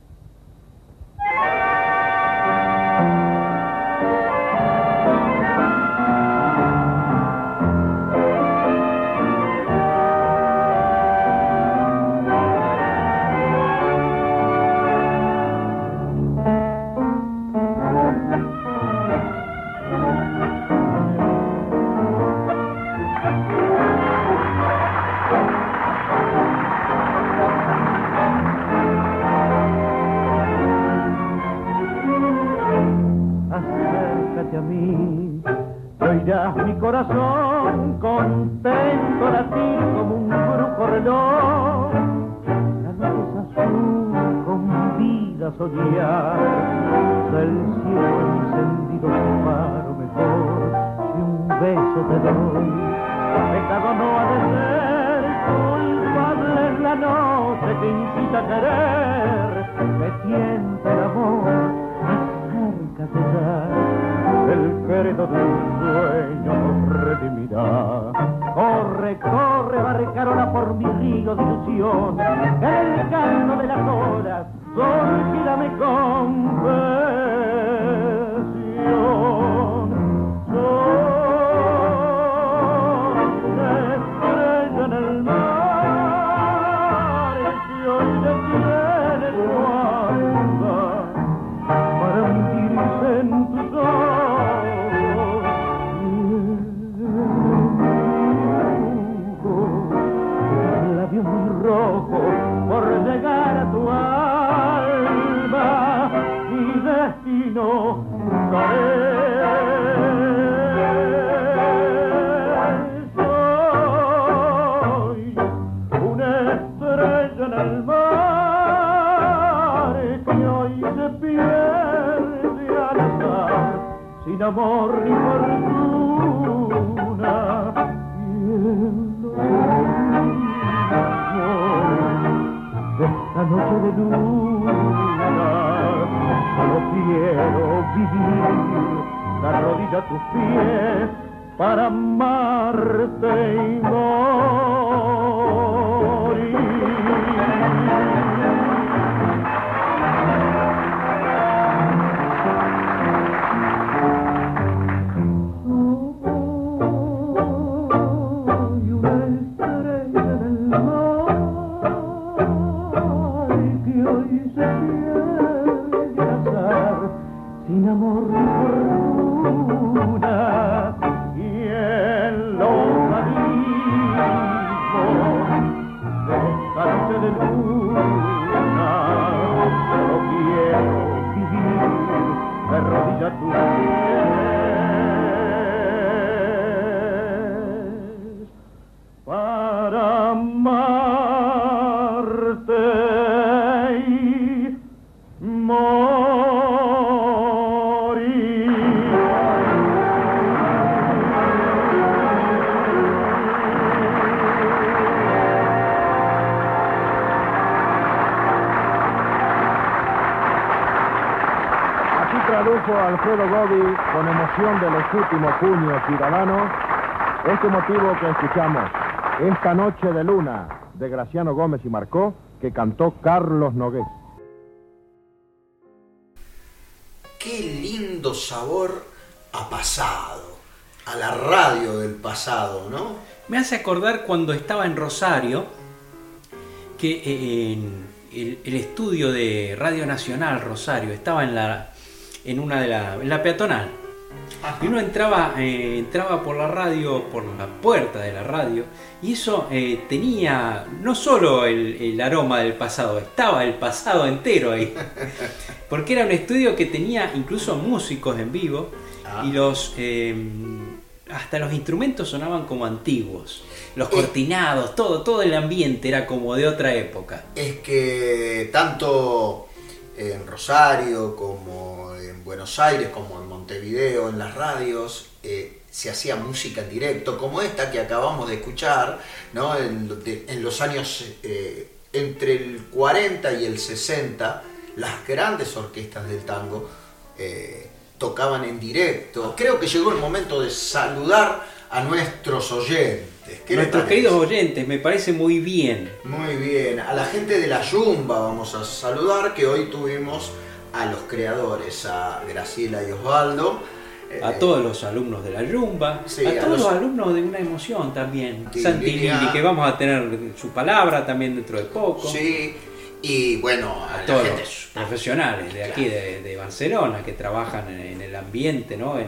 De un sueño redimirá. Corre, corre, barcarola por mi río de ilusión, el canto de las horas, surgirame confesión. Soy amor ni fortuna. Y esta noche de luna, solo quiero vivir la rodilla a tus pies para amarte y Soy Alfredo Gobi con emoción de legítimo puño ciudadano este motivo que escuchamos, Esta Noche de Luna, de Graciano Gómez y Marcó, que cantó Carlos Nogués. Qué lindo sabor a pasado, a la radio del pasado, ¿no? Me hace acordar cuando estaba en Rosario, que eh, en el, el estudio de Radio Nacional Rosario estaba en la en una de la, en la peatonal. Y uno entraba, eh, entraba por la radio, por la puerta de la radio, y eso eh, tenía no solo el, el aroma del pasado, estaba el pasado entero ahí. Porque era un estudio que tenía incluso músicos en vivo y los eh, hasta los instrumentos sonaban como antiguos. Los cortinados, todo, todo el ambiente era como de otra época. Es que tanto en Rosario como en Buenos Aires, como en Montevideo, en las radios, eh, se hacía música en directo, como esta que acabamos de escuchar, ¿no? en, los años eh, entre el 40 y el 60, las grandes orquestas del tango eh, tocaban en directo. Creo que llegó el momento de saludar a nuestros oyentes. ¿Qué les Nuestros queridos oyentes, me parece muy bien. Muy bien, a la gente de la Yumba vamos a saludar, que hoy tuvimos a los creadores, a Graciela y Osvaldo. A todos los alumnos de la Yumba, Sí, a a todos los... los- alumnos de una emoción también. Sí, Santi Lilia. Lili, que vamos a tener su palabra también dentro de poco. Sí, y bueno, a, todos gente- los profesionales de aquí de, de Barcelona que trabajan en, en el ambiente, ¿no? En,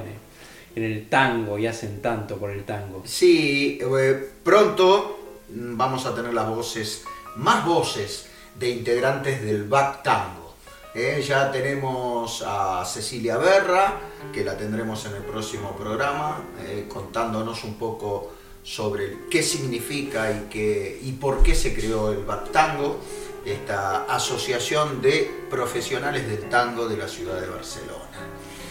en el tango y hacen tanto por el tango. Sí, eh, pronto mm, vamos a tener las voces, más voces de integrantes del Back Tango. Eh, ya tenemos a Cecilia Berra, que la tendremos en el próximo programa, eh, contándonos un poco sobre qué significa y, qué, y por qué se creó el Back Tango, esta asociación de profesionales del tango de la ciudad de Barcelona.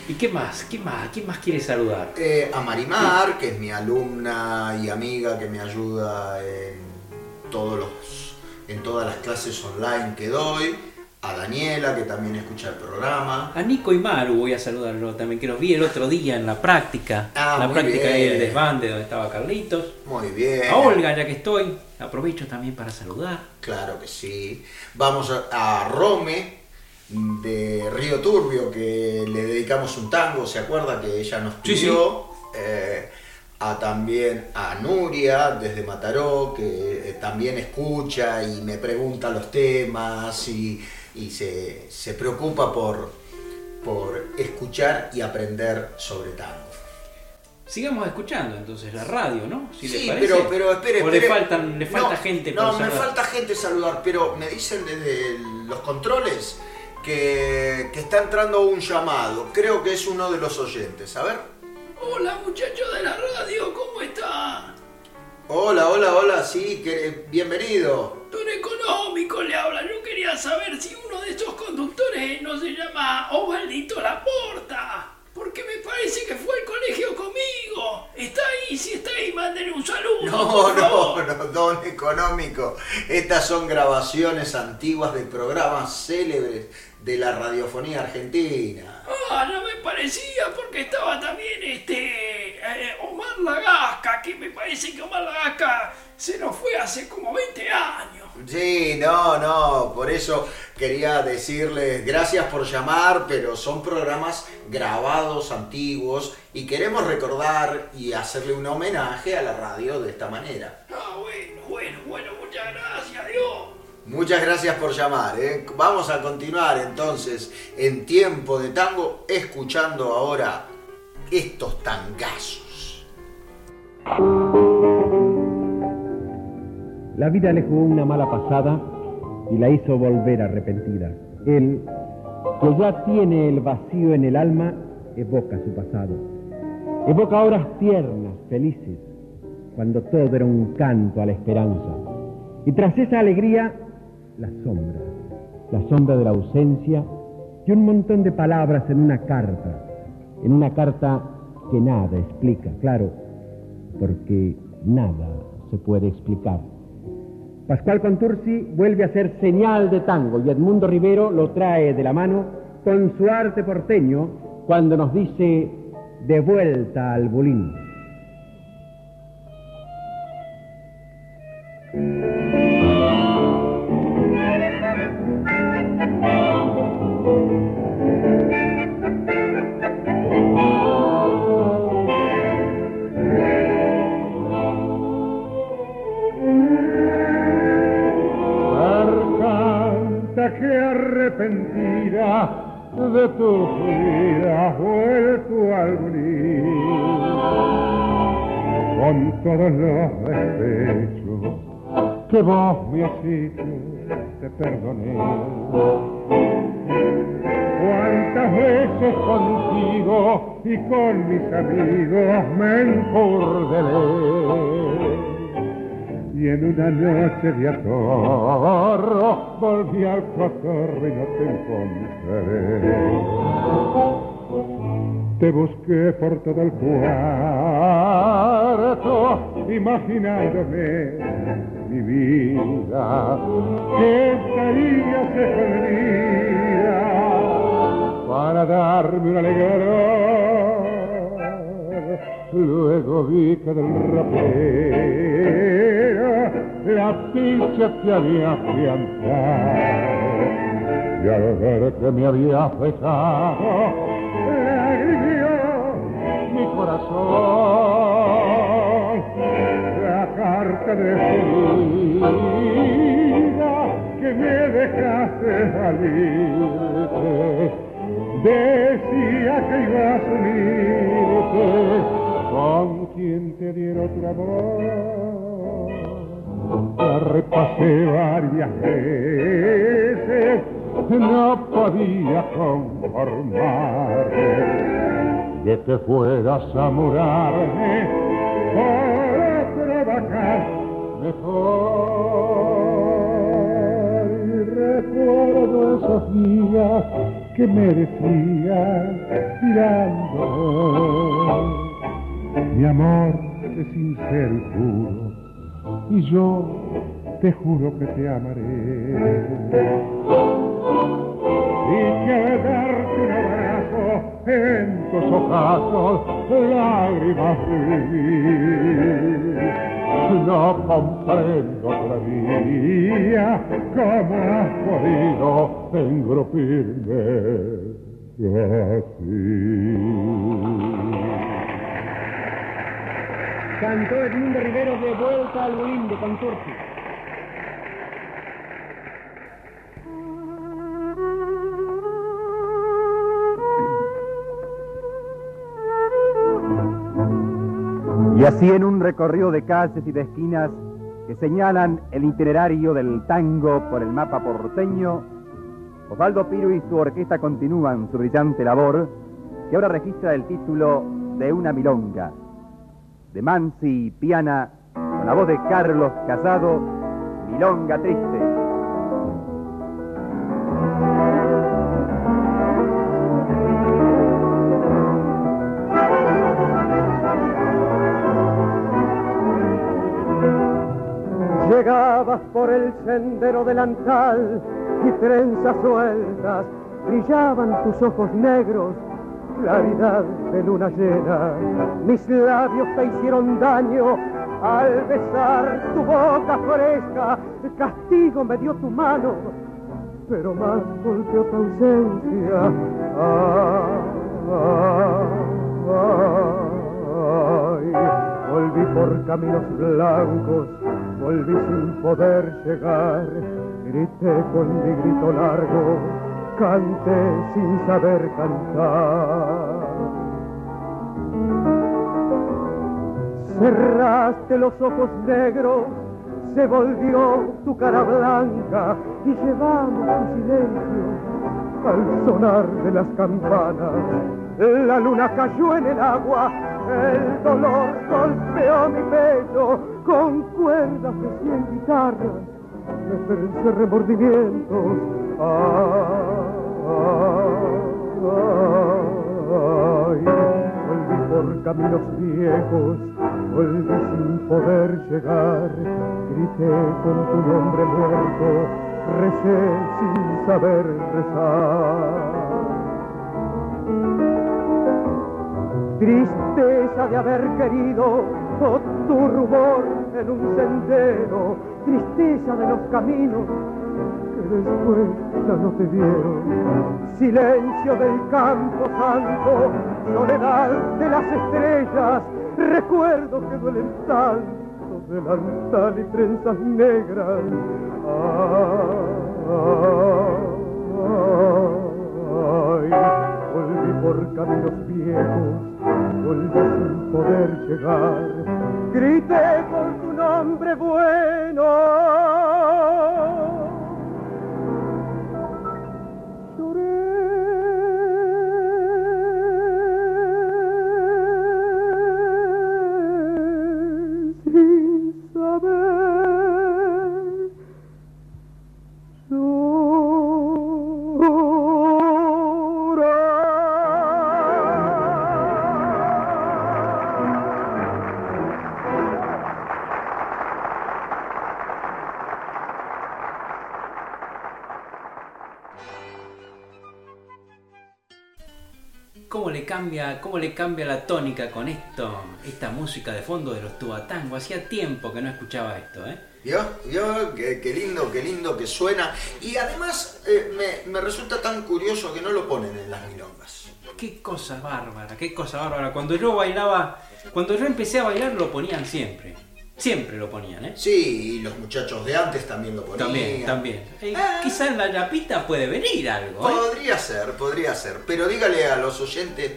¿Y qué más? ¿Qué más? ¿Quién más quiere saludar? Eh, a Marimar, que es mi alumna y amiga que me ayuda en, todos los, en todas las clases online que doy. A Daniela, que también escucha el programa. A Nico y Maru voy a saludarlo también, que los vi el otro día en la práctica. Ah, la práctica bien. del desbande donde estaba Carlitos. Muy bien. A Olga, ya que estoy, aprovecho también para saludar. Claro que sí. Vamos a, a Rome de Río Turbio, que le dedicamos un tango, ¿se acuerda? Que ella nos Sí, sí. pidió. Eh, a también a Nuria desde Mataró, que eh, también escucha y me pregunta los temas y, y se, se preocupa por, por escuchar y aprender sobre tango. Sigamos escuchando entonces la radio, ¿no? Si Sí, les parece. pero, pero espere, O le, espere. faltan, le falta No, gente No, para me saludar. falta gente saludar, pero me dicen desde los controles que, está entrando un llamado. Creo que es uno de los oyentes. A ver. Hola muchachos de la radio, ¿cómo están? Hola, hola, hola, sí, eh, bienvenido. Don Económico le habla, yo quería saber si uno de estos conductores eh, no se llama Ovaldito Laporta, porque me parece que fue al colegio conmigo. Está ahí, si está ahí, mándenle un saludo. No, no, no, don Económico, estas son grabaciones antiguas de programas célebres de la radiofonía argentina. Ah, no me parecía porque estaba también este eh, Omar Lagasca, que me parece que Omar Lagasca se nos fue hace como 20 años. Sí, no, no, por eso quería decirles gracias por llamar, pero son programas grabados antiguos y queremos recordar y hacerle un homenaje a la radio de esta manera. Ah, bueno, bueno, bueno, muchas gracias, Dios. Muchas gracias por llamar. ¿eh? Vamos a continuar entonces en tiempo de tango escuchando ahora estos tangazos. La vida le jugó una mala pasada y la hizo volver arrepentida. Él, que ya tiene el vacío en el alma, evoca su pasado. Evoca horas tiernas, felices, cuando todo era un canto a la esperanza. Y tras esa alegría, la sombra, la sombra de la ausencia y un montón de palabras en una carta, en una carta que nada explica, claro, porque nada se puede explicar. Pascual Contursi vuelve a ser señal de tango y Edmundo Rivero lo trae de la mano con su arte porteño cuando nos dice de vuelta al bulín. Arrepentida de tu vida vuelto al brillo con todos los despechos que vos me has hecho te perdoné. Cuántas veces contigo y con mis amigos me encurdelé y en una noche de atorro volví al cotorro y no te encontré. Te busqué por todo el cuarto, imaginándome mi vida, que estarías escondida para darme una alegría. Luego vi que del rapero la pincha te había afianzado. Y al ver que me había dejado agrimió mi corazón. La carta de vida que me dejaste salirte decía que ibas a unirte con quien te diera otro amor. La repasé varias veces, no podía conformarme de que fueras a murarme por trabajar mejor. Y recuerdo esos días que me decías mirando mi amor es sincero y puro y yo te juro que te amaré y que darte un abrazo en tus ojazos lágrimas vivir no comprendo todavía cómo has podido engrupirme así. Cantó Edmundo Rivero de vuelta al bolín de. Y así en un recorrido de calles y de esquinas que señalan el itinerario del tango por el mapa porteño, Osvaldo Piro y su orquesta continúan su brillante labor, que ahora registra el título de una milonga, de Mansi y Piana, con la voz de Carlos Casado, Milonga Triste. Llegabas por el sendero delantal y trenzas sueltas brillaban tus ojos negros claridad de luna llena. Mis labios te hicieron daño al besar tu boca fresca, castigo me dio tu mano, pero más golpeó tu ausencia. Ah, volví por caminos blancos, volví sin poder llegar, grité con mi grito largo, canté sin saber cantar. Cerraste los ojos negros, se volvió tu cara blanca y llevamos tu silencio al sonar de las campanas. La luna cayó en el agua, el dolor golpeó mi pecho con cuerdas de cien guitarras. Me remordimientos. Ay, volví por caminos viejos, volví sin poder llegar. Grité con tu nombre muerto, recé sin saber rezar. Tristeza de haber querido oh, tu rumor en un sendero, tristeza de los caminos después ya no te vieron. Silencio del campo santo, soledad de las estrellas, recuerdos que duelen tanto delantal y trenzas negras. Ay, volví por caminos viejos, volví sin poder llegar. Grité por tu nombre bueno. ¿Cómo le cambia, cómo le cambia la tónica con esto, esta música de fondo de los tubatango? Hacía tiempo que no escuchaba esto, ¿eh? ¿Vio? ¿Vio? Qué, qué lindo, qué lindo que suena. Y además eh, me, me resulta tan curioso que no lo ponen en las milongas. Qué cosa bárbara, qué cosa bárbara. Cuando yo bailaba, cuando yo empecé a bailar lo ponían siempre. Siempre lo ponían, ¿eh? Sí, y los muchachos de antes también lo ponían. También, también. Eh, quizá en la yapita puede venir algo, ¿eh? Podría ser, podría ser. Pero dígale a los oyentes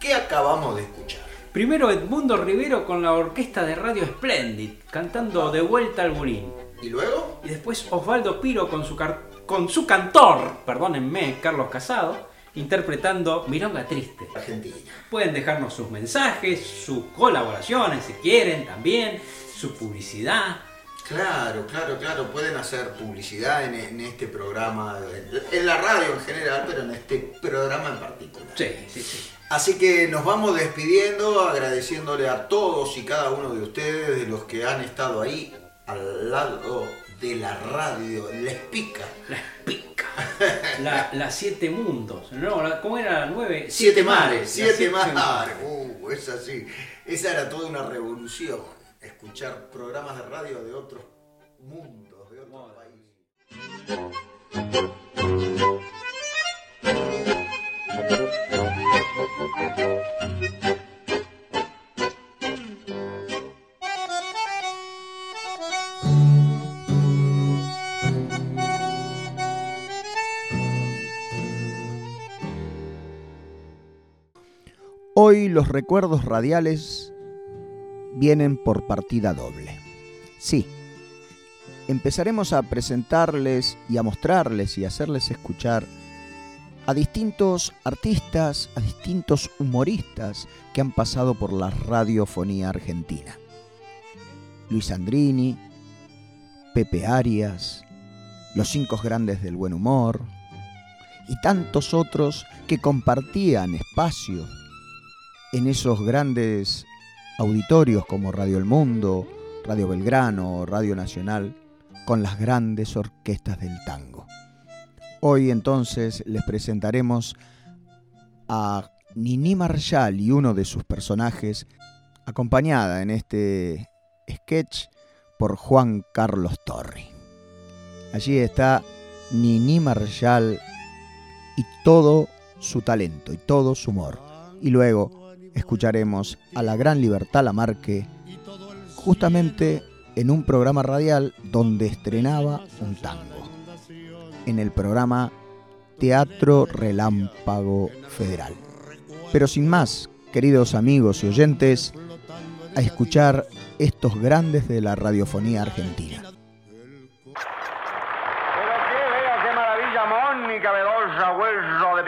qué acabamos de escuchar. Primero Edmundo Rivero con la orquesta de Radio Splendid, cantando De vuelta al Bulín. ¿Y luego? Y después Osvaldo Piro con su, car- con su cantor, perdónenme, Carlos Casado, interpretando Milonga Triste. Argentina. Pueden dejarnos sus mensajes, sus colaboraciones si quieren también, su publicidad. Claro, claro, claro. Pueden hacer publicidad en, en este programa, en, en la radio en general, pero en este programa en particular. Sí, sí, sí. Así que nos vamos despidiendo, agradeciéndole a todos y cada uno de ustedes, de los que han estado ahí al lado de la radio, les pica. Les pica. La, la Siete Mundos. No, la- ¿cómo era la nueve? Siete mares, siete mares. mundos. Uh, es así. Esa era toda una revolución, escuchar programas de radio de otros mundos, de otros países. Hoy los recuerdos radiales vienen por partida doble. Sí, empezaremos a presentarles y a mostrarles y hacerles escuchar a distintos artistas, a distintos humoristas que han pasado por la radiofonía argentina. Luis Andrini, Pepe Arias, los cinco grandes del buen humor y tantos otros que compartían espacio en esos grandes auditorios como Radio El Mundo, Radio Belgrano, Radio Nacional, con las grandes orquestas del tango. Hoy entonces les presentaremos a Nini Marshall y uno de sus personajes, acompañada en este sketch por Juan Carlos Torri. Allí está Nini Marshall y todo su talento y todo su humor. Y luego escucharemos a la gran Libertad Lamarque justamente en un programa radial donde estrenaba un tango. En el programa Teatro Relámpago Federal. Pero sin más, queridos amigos y oyentes, a escuchar estos grandes de la radiofonía argentina.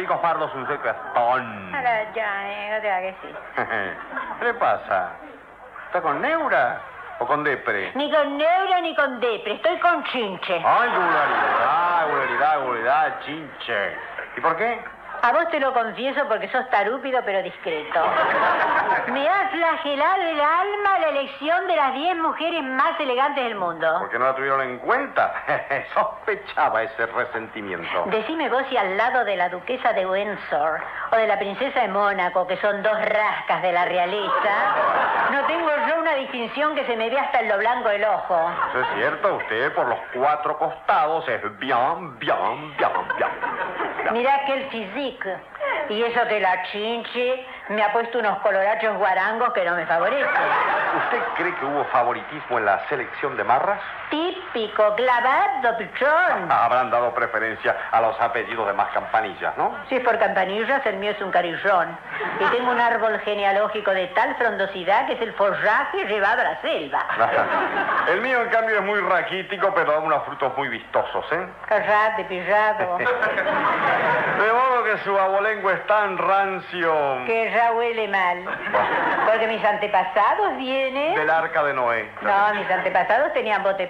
Hueso de picos pardos, un secastón. Ahora ya, eh, no te hagas que sí. ¿Qué le pasa? ¿Está con neura o con depre? Ni con neura ni con depre, estoy con chinche. Ay, vulgaridad, vulgaridad, vulgaridad, chinche. ¿Y por qué? A vos te lo confieso porque sos tarúpido pero discreto. Me ha flagelado el alma la elección de las 10 mujeres más elegantes del mundo. ¿Por qué no la tuvieron en cuenta? Sospechaba ese resentimiento. Decime vos si al lado de la duquesa de Windsor o de la princesa de Mónaco, que son dos rascas de la realeza, no tengo yo una distinción que se me vea hasta en lo blanco del ojo. Eso es cierto, usted por los cuatro costados es bien, bien, bien, bien. Mirá que el Y eso que la chinche me ha puesto unos colorachos guarangos que no me favorecen. ¿Usted cree que hubo favoritismo en la selección de marras? Típico, clavado, pichón. Habrán dado preferencia a los apellidos de más campanillas, ¿no? Si es por campanillas, el mío es un carillón. Y tengo un árbol genealógico de tal frondosidad que es el forraje llevado a la selva. El mío, en cambio, es muy raquítico, pero da unos frutos muy vistosos, ¿eh? Callate, pillado. De modo que su abolengo es tan rancio. Que ya huele mal. Porque mis antepasados vienen... Del arca de Noé. No, mis antepasados tenían bote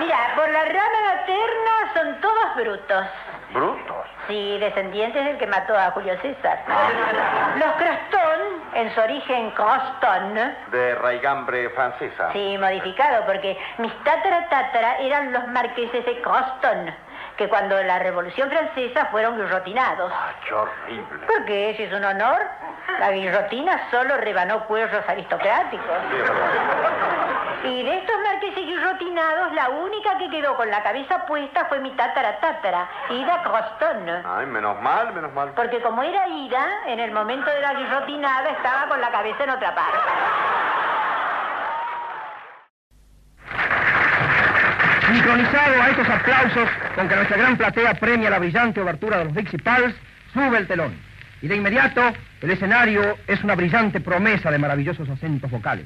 Mira, por la rama materna son todos brutos. ¿Brutos? Sí, descendientes del que mató a Julio César. Los Crostón, en su origen Croston, De raigambre francesa. sí, modificado, porque mis tatara tatara eran los marqueses de Croston, que cuando la Revolución Francesa fueron guillotinados. ¡Qué horrible! ¿Por qué? Si es un honor, la guillotina solo rebanó cuellos aristocráticos. Y de estos marqueses guillotinados, la única que quedó con la cabeza puesta fue mi tatara tatara, Ida Croston. Ay, menos mal, menos mal. Porque como era Ida, en el momento de la guillotinada estaba con la cabeza en otra parte. Sincronizado a estos aplausos con que nuestra gran platea premia la brillante obertura de los Dixie Pals, sube el telón. Y de inmediato, el escenario es una brillante promesa de maravillosos acentos vocales.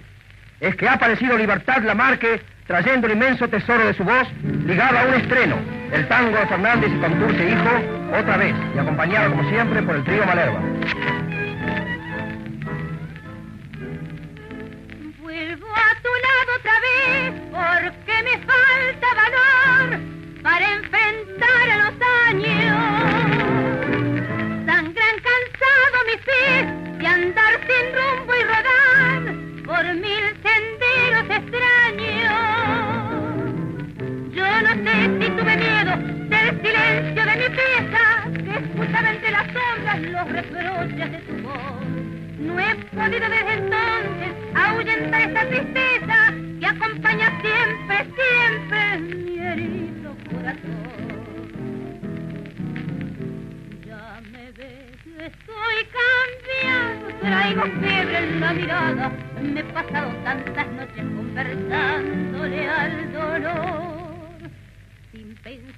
Es que ha aparecido Libertad Lamarque trayendo el inmenso tesoro de su voz ligado a un estreno, el tango de Fernández y Conturce Hijo, otra vez, y acompañado como siempre por el trío Malerva. Vuelvo a tu lado otra vez porque me falta valor para enfrentar a los años. Sangran cansado mis pies de andar sin rumbo y rodar por mil senderos extraños. Yo no sé si tuve miedo del silencio de mi pieza que escuchaba entre las sombras los reproches de tu voz. No he podido desde entonces ahuyentar esta tristeza que acompaña siempre, siempre mi herido corazón. Ya me ves, estoy cambiando, traigo fiebre en la mirada. Me he pasado tantas noches conversándole al dolor.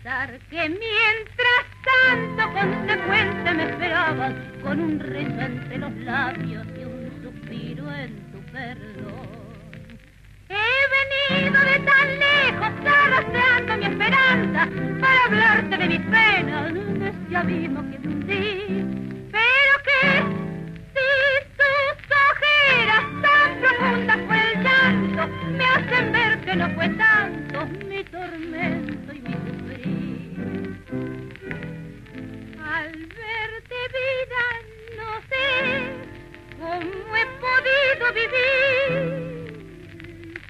Que mientras tanto consecuente me esperabas con un rezo entre los labios y un suspiro en tu perdón. He venido de tan lejos arrastrando mi esperanza para hablarte de mis penas, de ese abismo que hundí. Pero que si tus ojeras tan profundas fue el llanto, me hacen ver que no fue tanto mi tormento verte vida, no sé cómo he podido vivir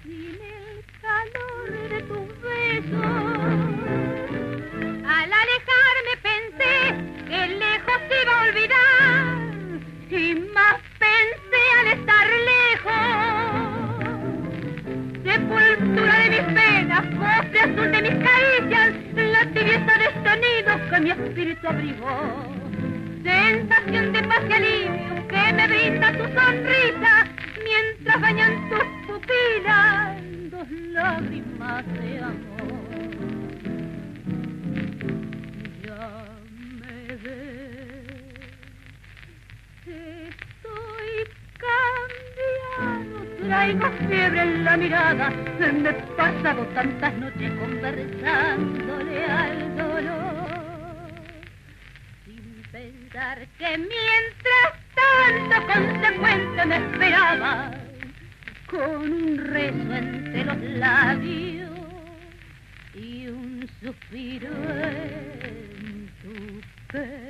sin el calor de tus besos. Al alejarme pensé que lejos iba a olvidar, y más pensé al estar lejos sepultura de mis penas, cofre azul de mis caricias, la tibieza de este sonidos que mi espíritu abrigó. Sensación de paz y alivio que me brinda tu sonrisa, mientras bañan tus pupilas dos lágrimas de amor. Traigo fiebre en la mirada, me he pasado tantas noches conversándole al dolor, sin pensar que mientras tanto consecuente me esperaba, con un rezo entre los labios y un suspiro en tu Fue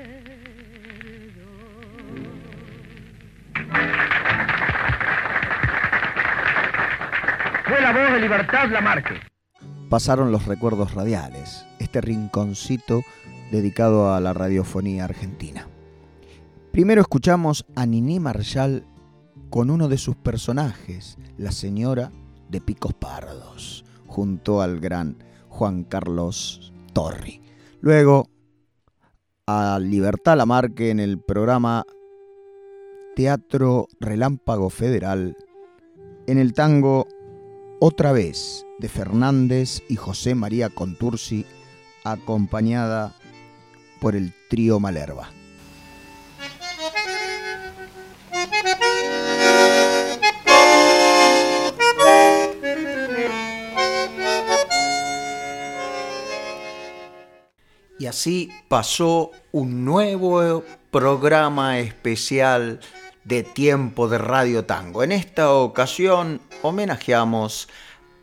de Libertad Lamarque. Pasaron los recuerdos radiales, este rinconcito dedicado a la radiofonía argentina. Primero escuchamos a Nini Marshall con uno de sus personajes, la señora de Picos Pardos, junto al gran Juan Carlos Torri. Luego a Libertad Lamarque en el programa Teatro Relámpago Federal, en el tango Otra vez de Fernández y José María Contursi, acompañada por el trío Malerva. Y así pasó un nuevo programa especial de Tiempo de Radio Tango. En esta ocasión homenajeamos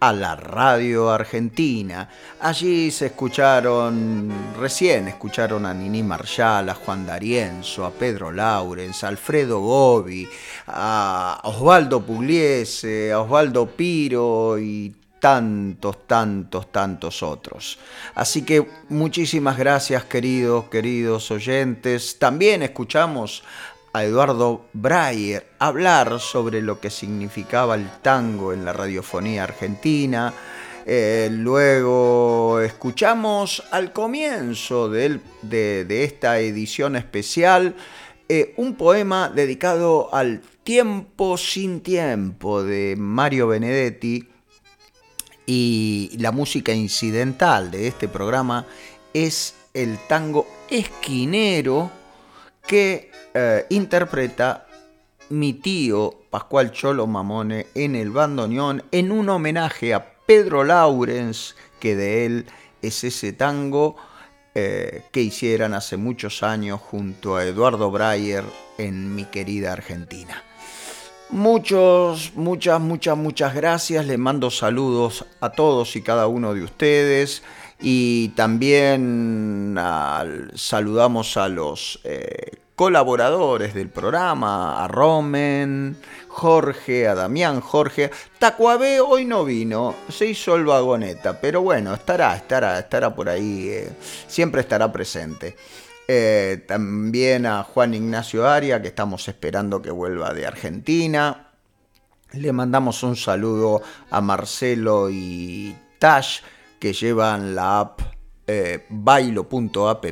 a la radio argentina. Allí se escucharon, recién escucharon a Nini Marshall, a Juan D'Arienzo, a Pedro Laurens, a Alfredo Gobi, a Osvaldo Pugliese, a Osvaldo Piro y tantos, tantos, tantos otros. Así que muchísimas gracias queridos, queridos oyentes. También escuchamos a Eduardo Breyer hablar sobre lo que significaba el tango en la radiofonía argentina. Eh, luego escuchamos al comienzo de, de, esta edición especial eh, un poema dedicado al tiempo sin tiempo de Mario Benedetti y la música incidental de este programa es el tango esquinero que eh, interpreta mi tío Pascual Cholo Mamone en el bandoneón en un homenaje a Pedro Laurens, que de él es ese tango eh, que hicieran hace muchos años junto a Eduardo Breyer en mi querida Argentina. Muchos, muchas, muchas, muchas gracias. Les mando saludos a todos y cada uno de ustedes. Y también saludamos a los eh, colaboradores del programa, a Romen, Jorge, a Damián Jorge. Tacuabé hoy no vino, se hizo el vagoneta, pero bueno, estará, estará, estará por ahí, eh, siempre estará presente. Eh, también a Juan Ignacio Aria, que estamos esperando que vuelva de Argentina. Le mandamos un saludo a Marcelo y Tash, que llevan la app eh, bailo.app,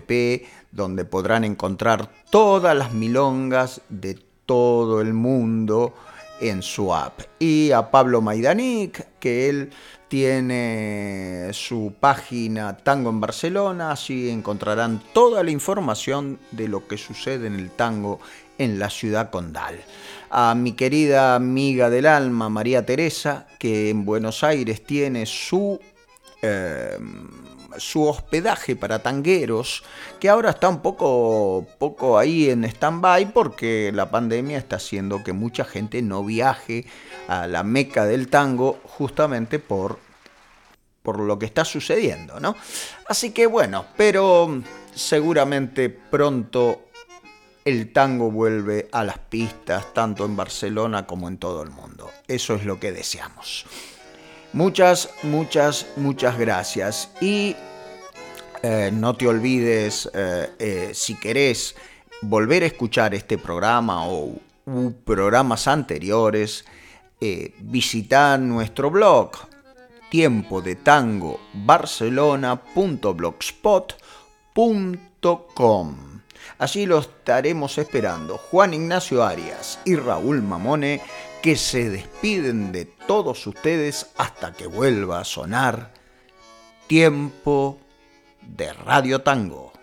donde podrán encontrar todas las milongas de todo el mundo en su app. Y a Pablo Maidanic, que él tiene su página Tango en Barcelona, así encontrarán toda la información de lo que sucede en el tango en la ciudad condal. A mi querida amiga del alma, María Teresa, que en Buenos Aires tiene su... Eh, su hospedaje para tangueros, que ahora está un poco, poco ahí en stand-by porque la pandemia está haciendo que mucha gente no viaje a la meca del tango justamente por por lo que está sucediendo, ¿no? Así que bueno, pero seguramente pronto el tango vuelve a las pistas, tanto en Barcelona como en todo el mundo. Eso es lo que deseamos. Muchas, muchas, muchas gracias. Y eh, no te olvides, eh, eh, si querés volver a escuchar este programa o programas anteriores, visita nuestro blog tiempo de tango barcelona.blogspot.com. Allí lo estaremos esperando Juan Ignacio Arias y Raúl Mamone que se despiden de todos ustedes hasta que vuelva a sonar Tiempo de Radio Tango.